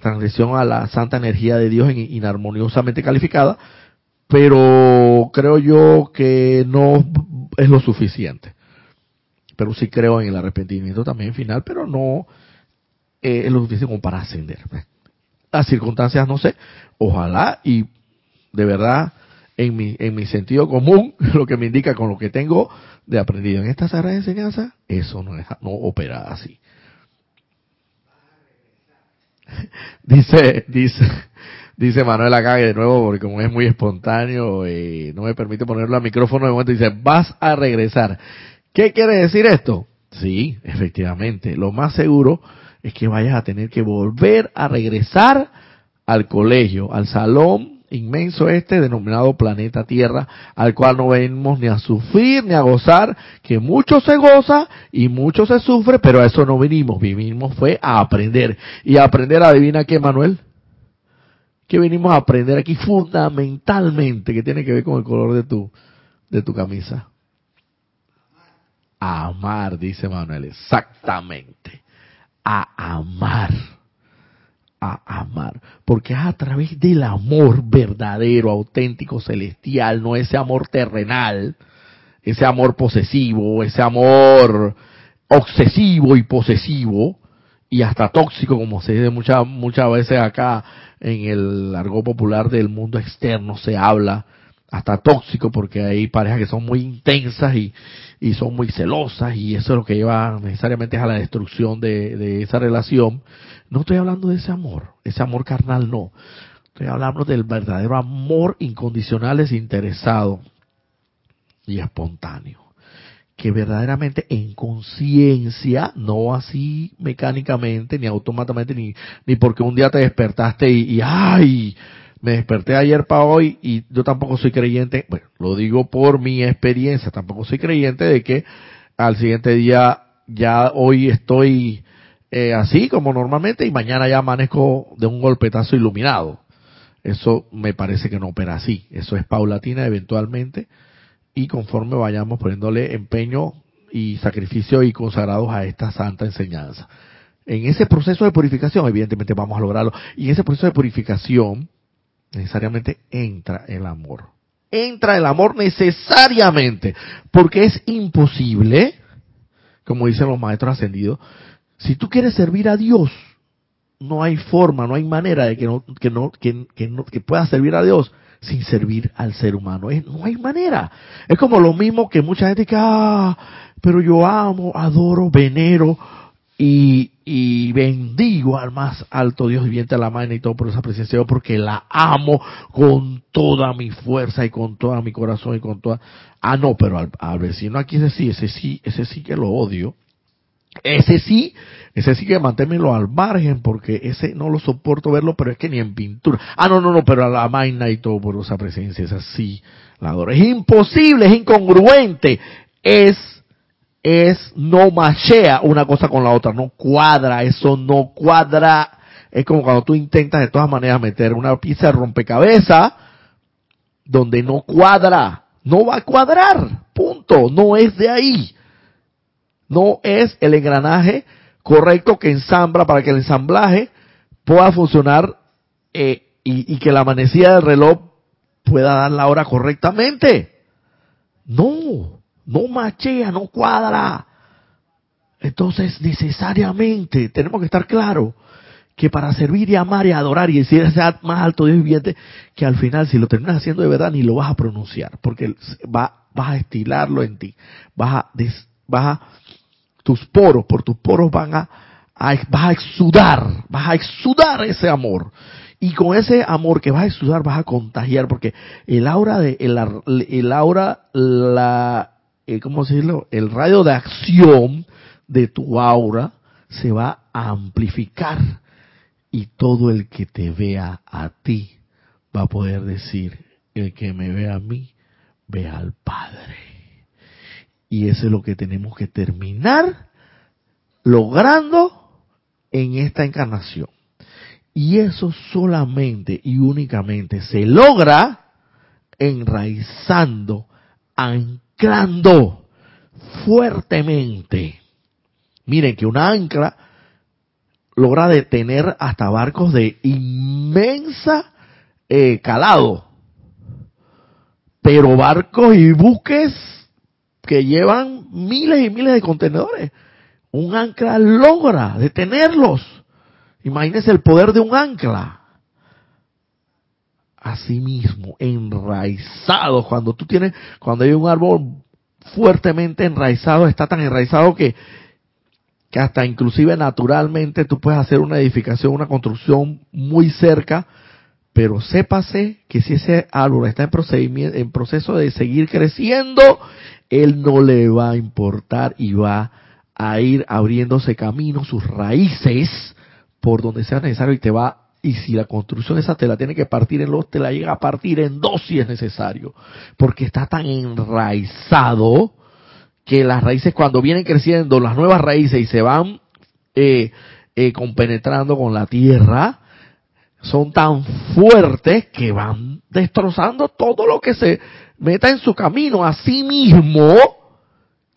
S1: transgresión a la santa energía de Dios inarmoniosamente calificada, pero creo yo que no es lo suficiente. Pero sí creo en el arrepentimiento también final, pero no eh, suficiente como para ascender. Las circunstancias no sé, ojalá y de verdad en mi, en mi sentido común, *laughs* lo que me indica con lo que tengo de aprendido en esta sagrada enseñanza, eso no, es, no opera así. *laughs* dice, dice, dice Manuel acá de nuevo, porque como es muy espontáneo, eh, no me permite ponerlo al micrófono de momento, dice, vas a regresar. ¿Qué quiere decir esto? Sí, efectivamente, lo más seguro es que vayas a tener que volver a regresar al colegio, al salón inmenso este denominado planeta Tierra, al cual no venimos ni a sufrir ni a gozar, que mucho se goza y mucho se sufre, pero a eso no vinimos, vinimos fue a aprender. Y a aprender, adivina qué, Manuel, que venimos a aprender aquí fundamentalmente, que tiene que ver con el color de tu, de tu camisa. Amar, dice Manuel, exactamente a amar, a amar, porque es a través del amor verdadero, auténtico, celestial, no ese amor terrenal, ese amor posesivo, ese amor obsesivo y posesivo, y hasta tóxico, como se dice muchas, muchas veces acá en el largo popular del mundo externo se habla, hasta tóxico porque hay parejas que son muy intensas y, y son muy celosas y eso es lo que lleva necesariamente a la destrucción de, de esa relación. No estoy hablando de ese amor, ese amor carnal no. Estoy hablando del verdadero amor incondicional, desinteresado y espontáneo. Que verdaderamente en conciencia, no así mecánicamente, ni automáticamente, ni, ni porque un día te despertaste y, y ¡ay! Me desperté ayer para hoy y yo tampoco soy creyente, bueno, lo digo por mi experiencia, tampoco soy creyente de que al siguiente día ya hoy estoy eh, así como normalmente y mañana ya amanezco de un golpetazo iluminado. Eso me parece que no opera así. Eso es paulatina eventualmente y conforme vayamos poniéndole empeño y sacrificio y consagrados a esta santa enseñanza. En ese proceso de purificación, evidentemente vamos a lograrlo. Y en ese proceso de purificación, necesariamente entra el amor. Entra el amor necesariamente, porque es imposible, como dicen los maestros ascendidos, si tú quieres servir a Dios, no hay forma, no hay manera de que no, que no, que, no, que puedas servir a Dios sin servir al ser humano. no hay manera. Es como lo mismo que mucha gente que, ah, pero yo amo, adoro, venero y, y bendigo al más alto Dios viviente a la mano y todo por esa presencia de Dios porque la amo con toda mi fuerza y con toda mi corazón y con toda... Ah, no, pero al, al vecino aquí ese sí, ese sí, ese sí que lo odio ese sí, ese sí que manténmelo al margen porque ese no lo soporto verlo, pero es que ni en pintura. Ah, no, no, no, pero a la vaina y todo por esa presencia es así. La adoro. Es imposible, es incongruente. Es, es, no machea una cosa con la otra, no cuadra, eso no cuadra. Es como cuando tú intentas de todas maneras meter una pieza de rompecabezas donde no cuadra. No va a cuadrar, punto. No es de ahí no es el engranaje correcto que ensambla para que el ensamblaje pueda funcionar eh, y, que la manecilla del reloj pueda dar la hora correctamente. No, no machea, no cuadra. Entonces, necesariamente tenemos que estar claros que para servir y amar y adorar y decir ese más alto Dios viviente, que al final si lo terminas haciendo de verdad ni lo vas a pronunciar, porque va, vas a estilarlo en ti, vas a, vas a tus poros, por tus poros van a, vas a exudar, vas a exudar ese amor. Y con ese amor que vas a exudar vas a contagiar, porque el aura de, el, el aura, la, eh, ¿cómo decirlo? El radio de acción de tu aura se va a amplificar y todo el que te vea a ti va a poder decir, el que me ve a mí, ve al Padre. Y eso es lo que tenemos que terminar logrando en esta encarnación. Y eso solamente y únicamente se logra enraizando, anclando fuertemente. Miren que una ancla logra detener hasta barcos de inmensa eh, calado. Pero barcos y buques que llevan miles y miles de contenedores. Un ancla logra detenerlos. Imagínense el poder de un ancla. Asimismo, enraizados. Cuando tú tienes, cuando hay un árbol fuertemente enraizado, está tan enraizado que, que hasta inclusive naturalmente tú puedes hacer una edificación, una construcción muy cerca, pero sépase que si ese árbol está en, procedimiento, en proceso de seguir creciendo, él no le va a importar y va a ir abriéndose camino, sus raíces, por donde sea necesario y te va, y si la construcción esa te la tiene que partir en dos, te la llega a partir en dos si es necesario, porque está tan enraizado que las raíces cuando vienen creciendo, las nuevas raíces y se van eh, eh, compenetrando con la tierra, son tan fuertes que van destrozando todo lo que se meta en su camino. Así mismo,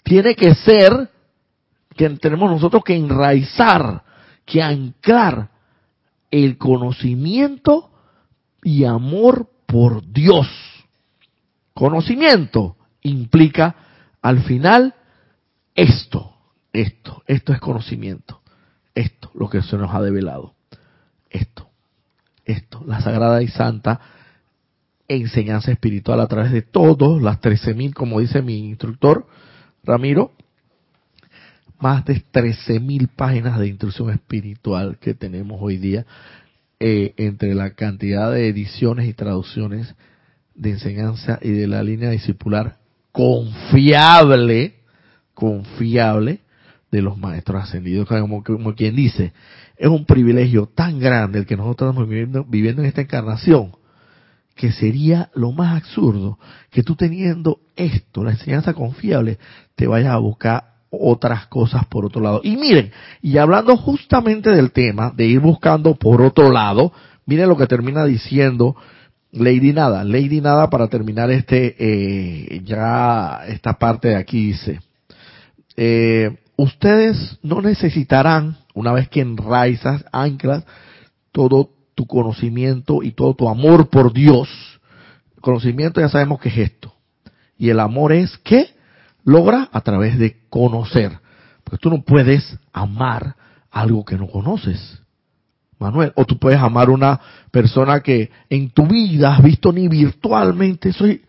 S1: tiene que ser que tenemos nosotros que enraizar, que anclar el conocimiento y amor por Dios. Conocimiento implica al final esto, esto, esto es conocimiento, esto, lo que se nos ha develado, esto, esto, la sagrada y santa enseñanza espiritual a través de todos las 13.000, como dice mi instructor Ramiro, más de 13.000 páginas de instrucción espiritual que tenemos hoy día, eh, entre la cantidad de ediciones y traducciones de enseñanza y de la línea discipular confiable, confiable de los maestros ascendidos, como, quien dice, es un privilegio tan grande el que nosotros estamos viviendo, viviendo en esta encarnación, que sería lo más absurdo que tú teniendo esto, la enseñanza confiable, te vayas a buscar otras cosas por otro lado. Y miren, y hablando justamente del tema de ir buscando por otro lado, miren lo que termina diciendo Lady Nada. Lady Nada para terminar este, eh, ya esta parte de aquí dice, eh, ustedes no necesitarán, una vez que enraizas, anclas, todo tu conocimiento y todo tu amor por Dios. Conocimiento ya sabemos que es esto. Y el amor es que logra a través de conocer. Porque tú no puedes amar algo que no conoces. Manuel, o tú puedes amar una persona que en tu vida has visto ni virtualmente, soy,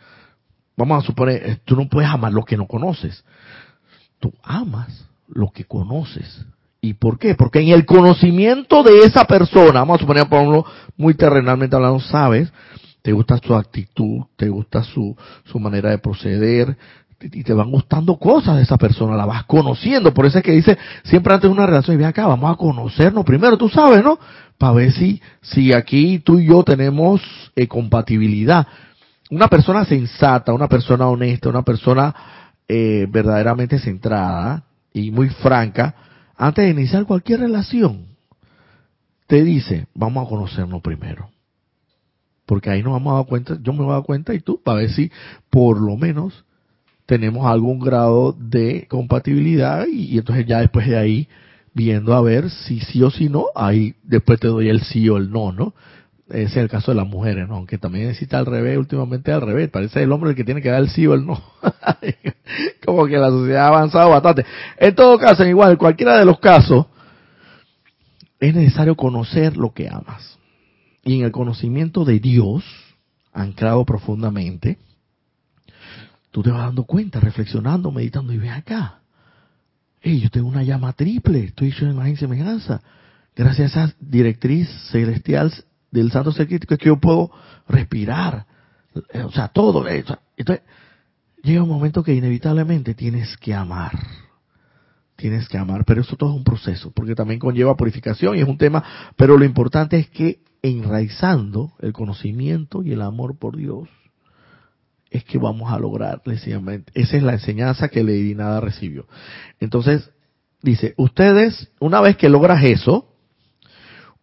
S1: vamos a suponer, eh, tú no puedes amar lo que no conoces. Tú amas lo que conoces. ¿Y por qué? Porque en el conocimiento de esa persona, vamos a suponer, por ejemplo, muy terrenalmente hablando, sabes, te gusta su actitud, te gusta su, su manera de proceder, y te van gustando cosas de esa persona, la vas conociendo. Por eso es que dice, siempre antes de una relación, y ve acá, vamos a conocernos primero, tú sabes, ¿no? Para ver si, si aquí tú y yo tenemos eh, compatibilidad. Una persona sensata, una persona honesta, una persona eh, verdaderamente centrada y muy franca, antes de iniciar cualquier relación, te dice, vamos a conocernos primero. Porque ahí nos vamos a dar cuenta, yo me voy a dar cuenta y tú, para ver si por lo menos tenemos algún grado de compatibilidad y, entonces ya después de ahí viendo a ver si sí o si no, ahí después te doy el sí o el no, ¿no? Ese es el caso de las mujeres, ¿no? Aunque también necesita al revés, últimamente al revés. Parece el hombre el que tiene que dar el sí o el no. *laughs* Como que la sociedad ha avanzado bastante. En todo caso, igual, en cualquiera de los casos, es necesario conocer lo que amas. Y en el conocimiento de Dios, anclado profundamente, tú te vas dando cuenta, reflexionando, meditando y ven acá. Hey, yo tengo una llama triple, estoy hecho en imagen y semejanza. Gracias a esa directriz celestial del santo ser es que yo puedo respirar. O sea, todo. Entonces, llega un momento que inevitablemente tienes que amar. Tienes que amar, pero eso todo es un proceso, porque también conlleva purificación y es un tema, pero lo importante es que enraizando el conocimiento y el amor por Dios, es que vamos a lograr, sencillamente. Esa es la enseñanza que Lady Nada recibió. Entonces, dice, ustedes, una vez que logras eso,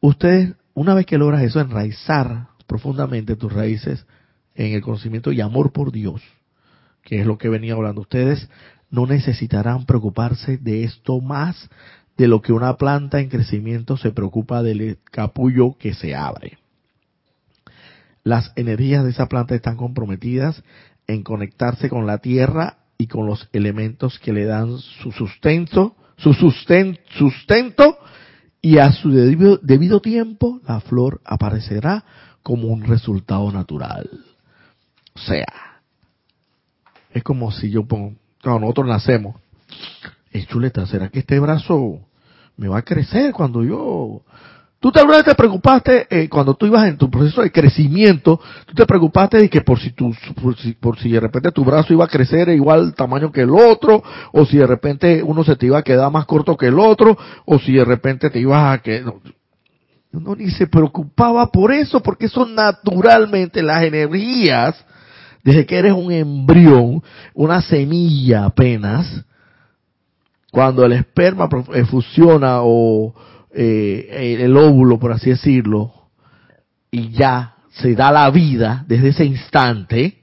S1: ustedes, una vez que logras eso, enraizar profundamente tus raíces en el conocimiento y amor por Dios, que es lo que venía hablando, ustedes no necesitarán preocuparse de esto más de lo que una planta en crecimiento se preocupa del capullo que se abre las energías de esa planta están comprometidas en conectarse con la tierra y con los elementos que le dan su sustento, su sustento, y a su debido, debido tiempo la flor aparecerá como un resultado natural. O sea, es como si yo pongo, cuando nosotros nacemos, es chuleta, ¿será que este brazo me va a crecer cuando yo Tú tal vez te preocupaste eh, cuando tú ibas en tu proceso de crecimiento, tú te preocupaste de que por si, tu, por si, de repente tu brazo iba a crecer igual tamaño que el otro, o si de repente uno se te iba a quedar más corto que el otro, o si de repente te ibas a que no, ni se preocupaba por eso, porque son naturalmente las energías, desde que eres un embrión, una semilla apenas, cuando el esperma eh, fusiona o eh, el óvulo, por así decirlo, y ya se da la vida desde ese instante,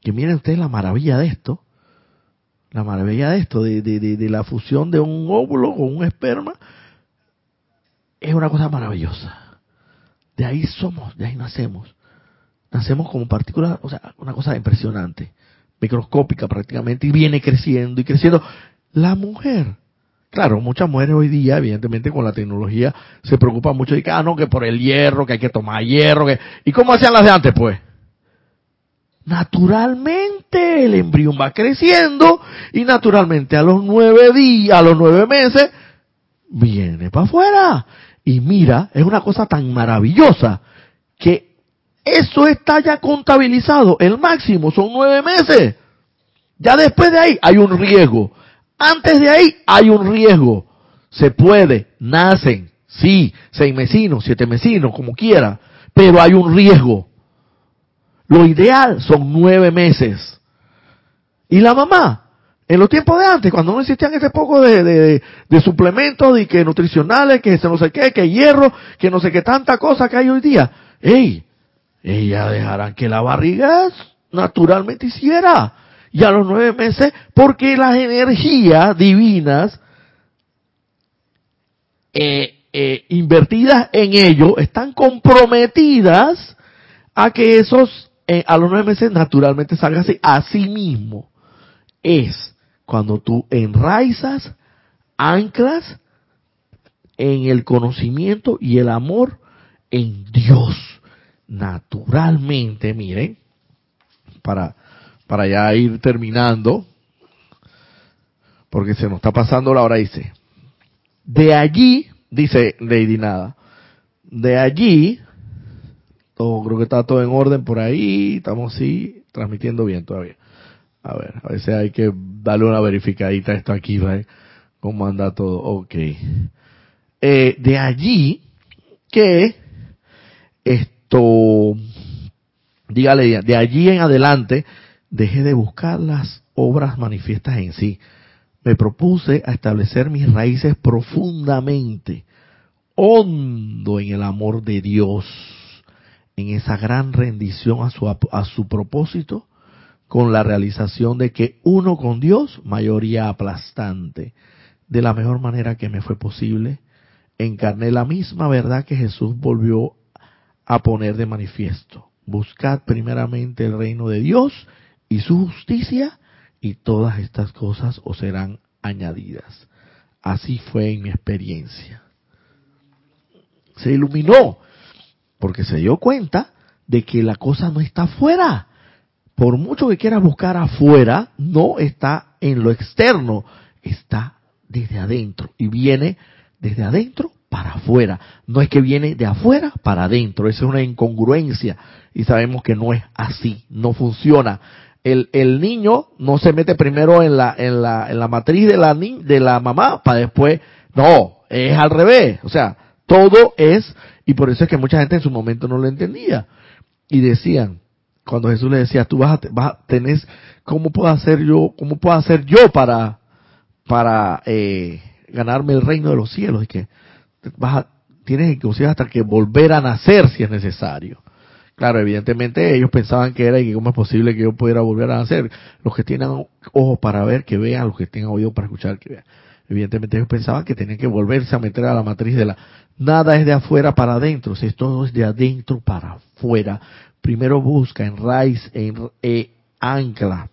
S1: que miren ustedes la maravilla de esto, la maravilla de esto, de, de, la fusión de un óvulo con un esperma, es una cosa maravillosa. De ahí somos, de ahí nacemos. Nacemos como partículas, o sea, una cosa impresionante, microscópica prácticamente, y viene creciendo y creciendo. La mujer Claro, muchas mujeres hoy día, evidentemente con la tecnología, se preocupan mucho de que, ah, no, que por el hierro, que hay que tomar hierro, que... ¿Y cómo hacían las de antes, pues? Naturalmente el embrión va creciendo y naturalmente a los nueve días, a los nueve meses, viene para afuera. Y mira, es una cosa tan maravillosa que eso está ya contabilizado. El máximo son nueve meses. Ya después de ahí hay un riesgo. Antes de ahí hay un riesgo. Se puede, nacen, sí, seis mesinos, siete mesinos, como quiera, pero hay un riesgo. Lo ideal son nueve meses. Y la mamá En los tiempos de antes, cuando no existían ese poco de, de, de suplementos y que nutricionales, que no sé qué, que hierro, que no sé qué tanta cosa que hay hoy día. ¡Ey! Ella dejarán que la barriga naturalmente hiciera. Y a los nueve meses, porque las energías divinas eh, eh, invertidas en ello están comprometidas a que esos eh, a los nueve meses naturalmente salga así. Así mismo es cuando tú enraizas, anclas en el conocimiento y el amor en Dios. Naturalmente, miren, para, para ya ir terminando, porque se nos está pasando la hora, dice, de allí, dice Lady Nada, de allí, todo, creo que está todo en orden por ahí, estamos sí transmitiendo bien todavía. A ver, a veces hay que darle una verificadita esto aquí, ¿vale? ¿Cómo anda todo? Ok. Eh, de allí que esto, dígale, de allí en adelante, dejé de buscar las obras manifiestas en sí me propuse a establecer mis raíces profundamente, hondo en el amor de Dios, en esa gran rendición a su, a su propósito, con la realización de que uno con Dios, mayoría aplastante, de la mejor manera que me fue posible, encarné la misma verdad que Jesús volvió a poner de manifiesto. Buscad primeramente el reino de Dios y su justicia, y todas estas cosas os serán añadidas. Así fue en mi experiencia. Se iluminó porque se dio cuenta de que la cosa no está afuera. Por mucho que quieras buscar afuera, no está en lo externo, está desde adentro y viene desde adentro para afuera. No es que viene de afuera para adentro, esa es una incongruencia y sabemos que no es así, no funciona el, el niño no se mete primero en la, en la, en la matriz de la, de la mamá para después, no, es al revés. O sea, todo es, y por eso es que mucha gente en su momento no lo entendía. Y decían, cuando Jesús le decía, tú vas a, vas a tener, ¿cómo puedo hacer yo, cómo puedo hacer yo para, para, eh, ganarme el reino de los cielos? Y que vas a, tienes que hasta que volver a nacer si es necesario. Claro, evidentemente ellos pensaban que era y que cómo es posible que yo pudiera volver a nacer. Los que tienen ojos para ver, que vean, los que tengan oído para escuchar, que vean. Evidentemente ellos pensaban que tenían que volverse a meter a la matriz de la... Nada es de afuera para adentro, si todo es de adentro para afuera. Primero busca, en raíz, en, eh, ancla,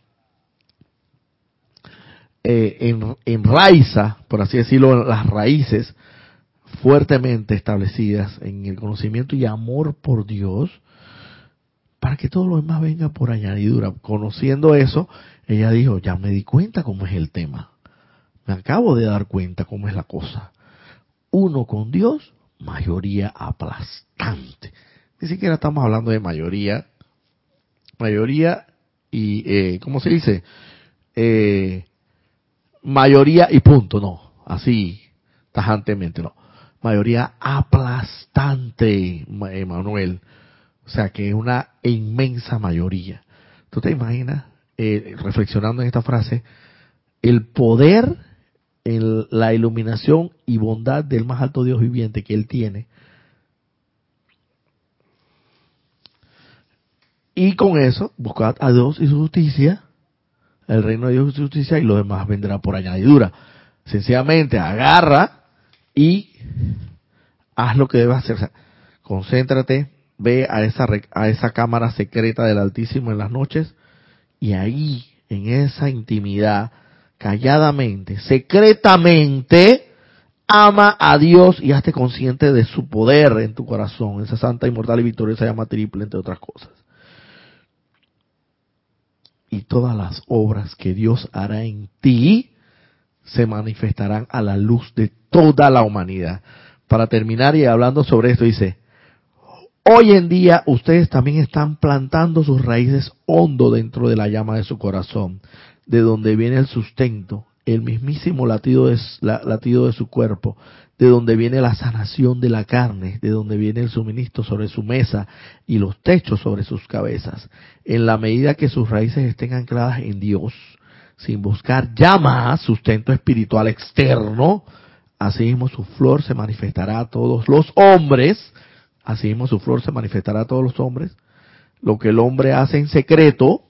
S1: eh, en, enraiza, por así decirlo, las raíces fuertemente establecidas en el conocimiento y amor por Dios, para que todo lo demás venga por añadidura. Conociendo eso, ella dijo, ya me di cuenta cómo es el tema. Me acabo de dar cuenta cómo es la cosa. Uno con Dios, mayoría aplastante. Ni siquiera estamos hablando de mayoría. Mayoría y, eh, ¿cómo se dice? Eh, mayoría y punto, no. Así, tajantemente, no. Mayoría aplastante, Emanuel. O sea, que es una inmensa mayoría. ¿Tú te imaginas, eh, reflexionando en esta frase, el poder, en la iluminación y bondad del más alto Dios viviente que Él tiene? Y con eso, buscad a Dios y su justicia, el reino de Dios y su justicia, y lo demás vendrá por añadidura. Sencillamente agarra y haz lo que debes hacer. O sea, concéntrate, ve a esa, a esa cámara secreta del Altísimo en las noches y ahí, en esa intimidad, calladamente, secretamente, ama a Dios y hazte consciente de su poder en tu corazón. Esa santa, inmortal y victoriosa llama triple, entre otras cosas. Y todas las obras que Dios hará en ti se manifestarán a la luz de toda la humanidad. Para terminar y hablando sobre esto, dice, Hoy en día ustedes también están plantando sus raíces hondo dentro de la llama de su corazón, de donde viene el sustento, el mismísimo latido de, latido de su cuerpo, de donde viene la sanación de la carne, de donde viene el suministro sobre su mesa y los techos sobre sus cabezas. En la medida que sus raíces estén ancladas en Dios, sin buscar más sustento espiritual externo, así mismo su flor se manifestará a todos los hombres, así mismo su flor se manifestará a todos los hombres, lo que el hombre hace en secreto,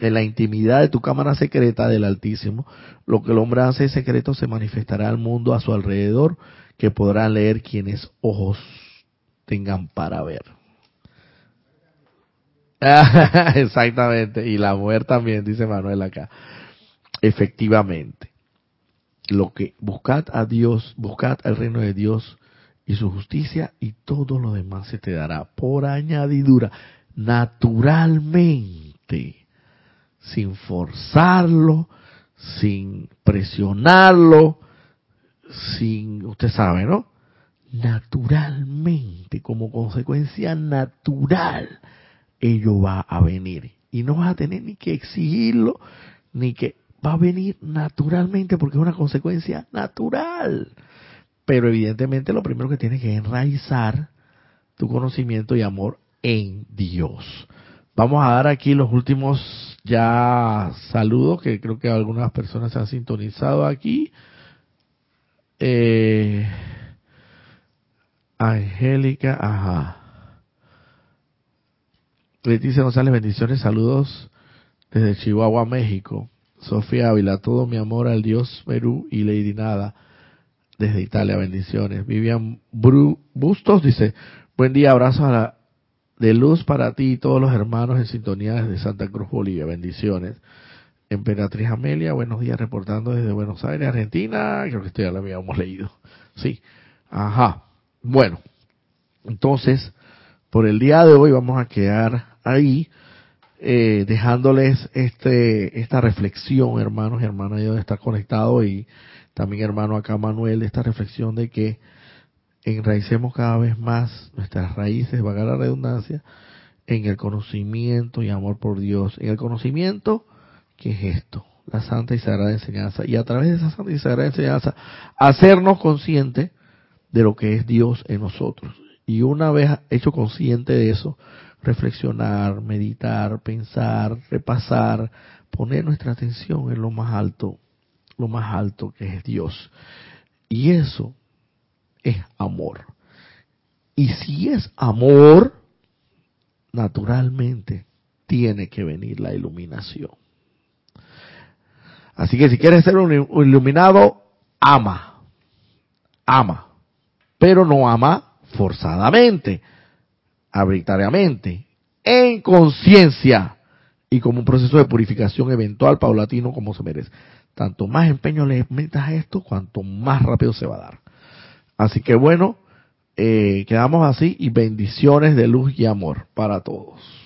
S1: en la intimidad de tu cámara secreta del Altísimo, lo que el hombre hace en secreto se manifestará al mundo a su alrededor, que podrán leer quienes ojos tengan para ver. *laughs* Exactamente, y la mujer también, dice Manuel acá. Efectivamente, lo que buscad a Dios, buscad el reino de Dios y su justicia y todo lo demás se te dará por añadidura, naturalmente, sin forzarlo, sin presionarlo, sin, usted sabe, ¿no? Naturalmente, como consecuencia natural ello va a venir. Y no vas a tener ni que exigirlo, ni que va a venir naturalmente, porque es una consecuencia natural. Pero evidentemente lo primero que tienes que enraizar tu conocimiento y amor en Dios. Vamos a dar aquí los últimos ya saludos, que creo que algunas personas se han sintonizado aquí. Eh, Angélica, ajá. Leticia González, bendiciones, saludos desde Chihuahua, México. Sofía Ávila, todo mi amor al Dios Perú y Lady Nada desde Italia, bendiciones. Vivian Bustos dice, buen día, abrazo a la, de luz para ti y todos los hermanos en sintonía desde Santa Cruz, Bolivia, bendiciones. Emperatriz Amelia, buenos días, reportando desde Buenos Aires, Argentina. Creo que esto ya lo habíamos leído. Sí. Ajá. Bueno. Entonces, por el día de hoy vamos a quedar ahí, eh, dejándoles este, esta reflexión, hermanos y hermanas, de estar conectado y también hermano acá Manuel, esta reflexión de que enraicemos cada vez más nuestras raíces, valga la redundancia, en el conocimiento y amor por Dios. En el conocimiento, ¿qué es esto? La santa y sagrada enseñanza. Y a través de esa santa y sagrada enseñanza, hacernos conscientes de lo que es Dios en nosotros. Y una vez hecho consciente de eso, reflexionar, meditar, pensar, repasar, poner nuestra atención en lo más alto, lo más alto que es Dios. Y eso es amor. Y si es amor, naturalmente tiene que venir la iluminación. Así que si quieres ser un iluminado, ama. Ama. Pero no ama forzadamente arbitrariamente, en conciencia y como un proceso de purificación eventual, paulatino, como se merece. Tanto más empeño le metas a esto, cuanto más rápido se va a dar. Así que bueno, eh, quedamos así y bendiciones de luz y amor para todos.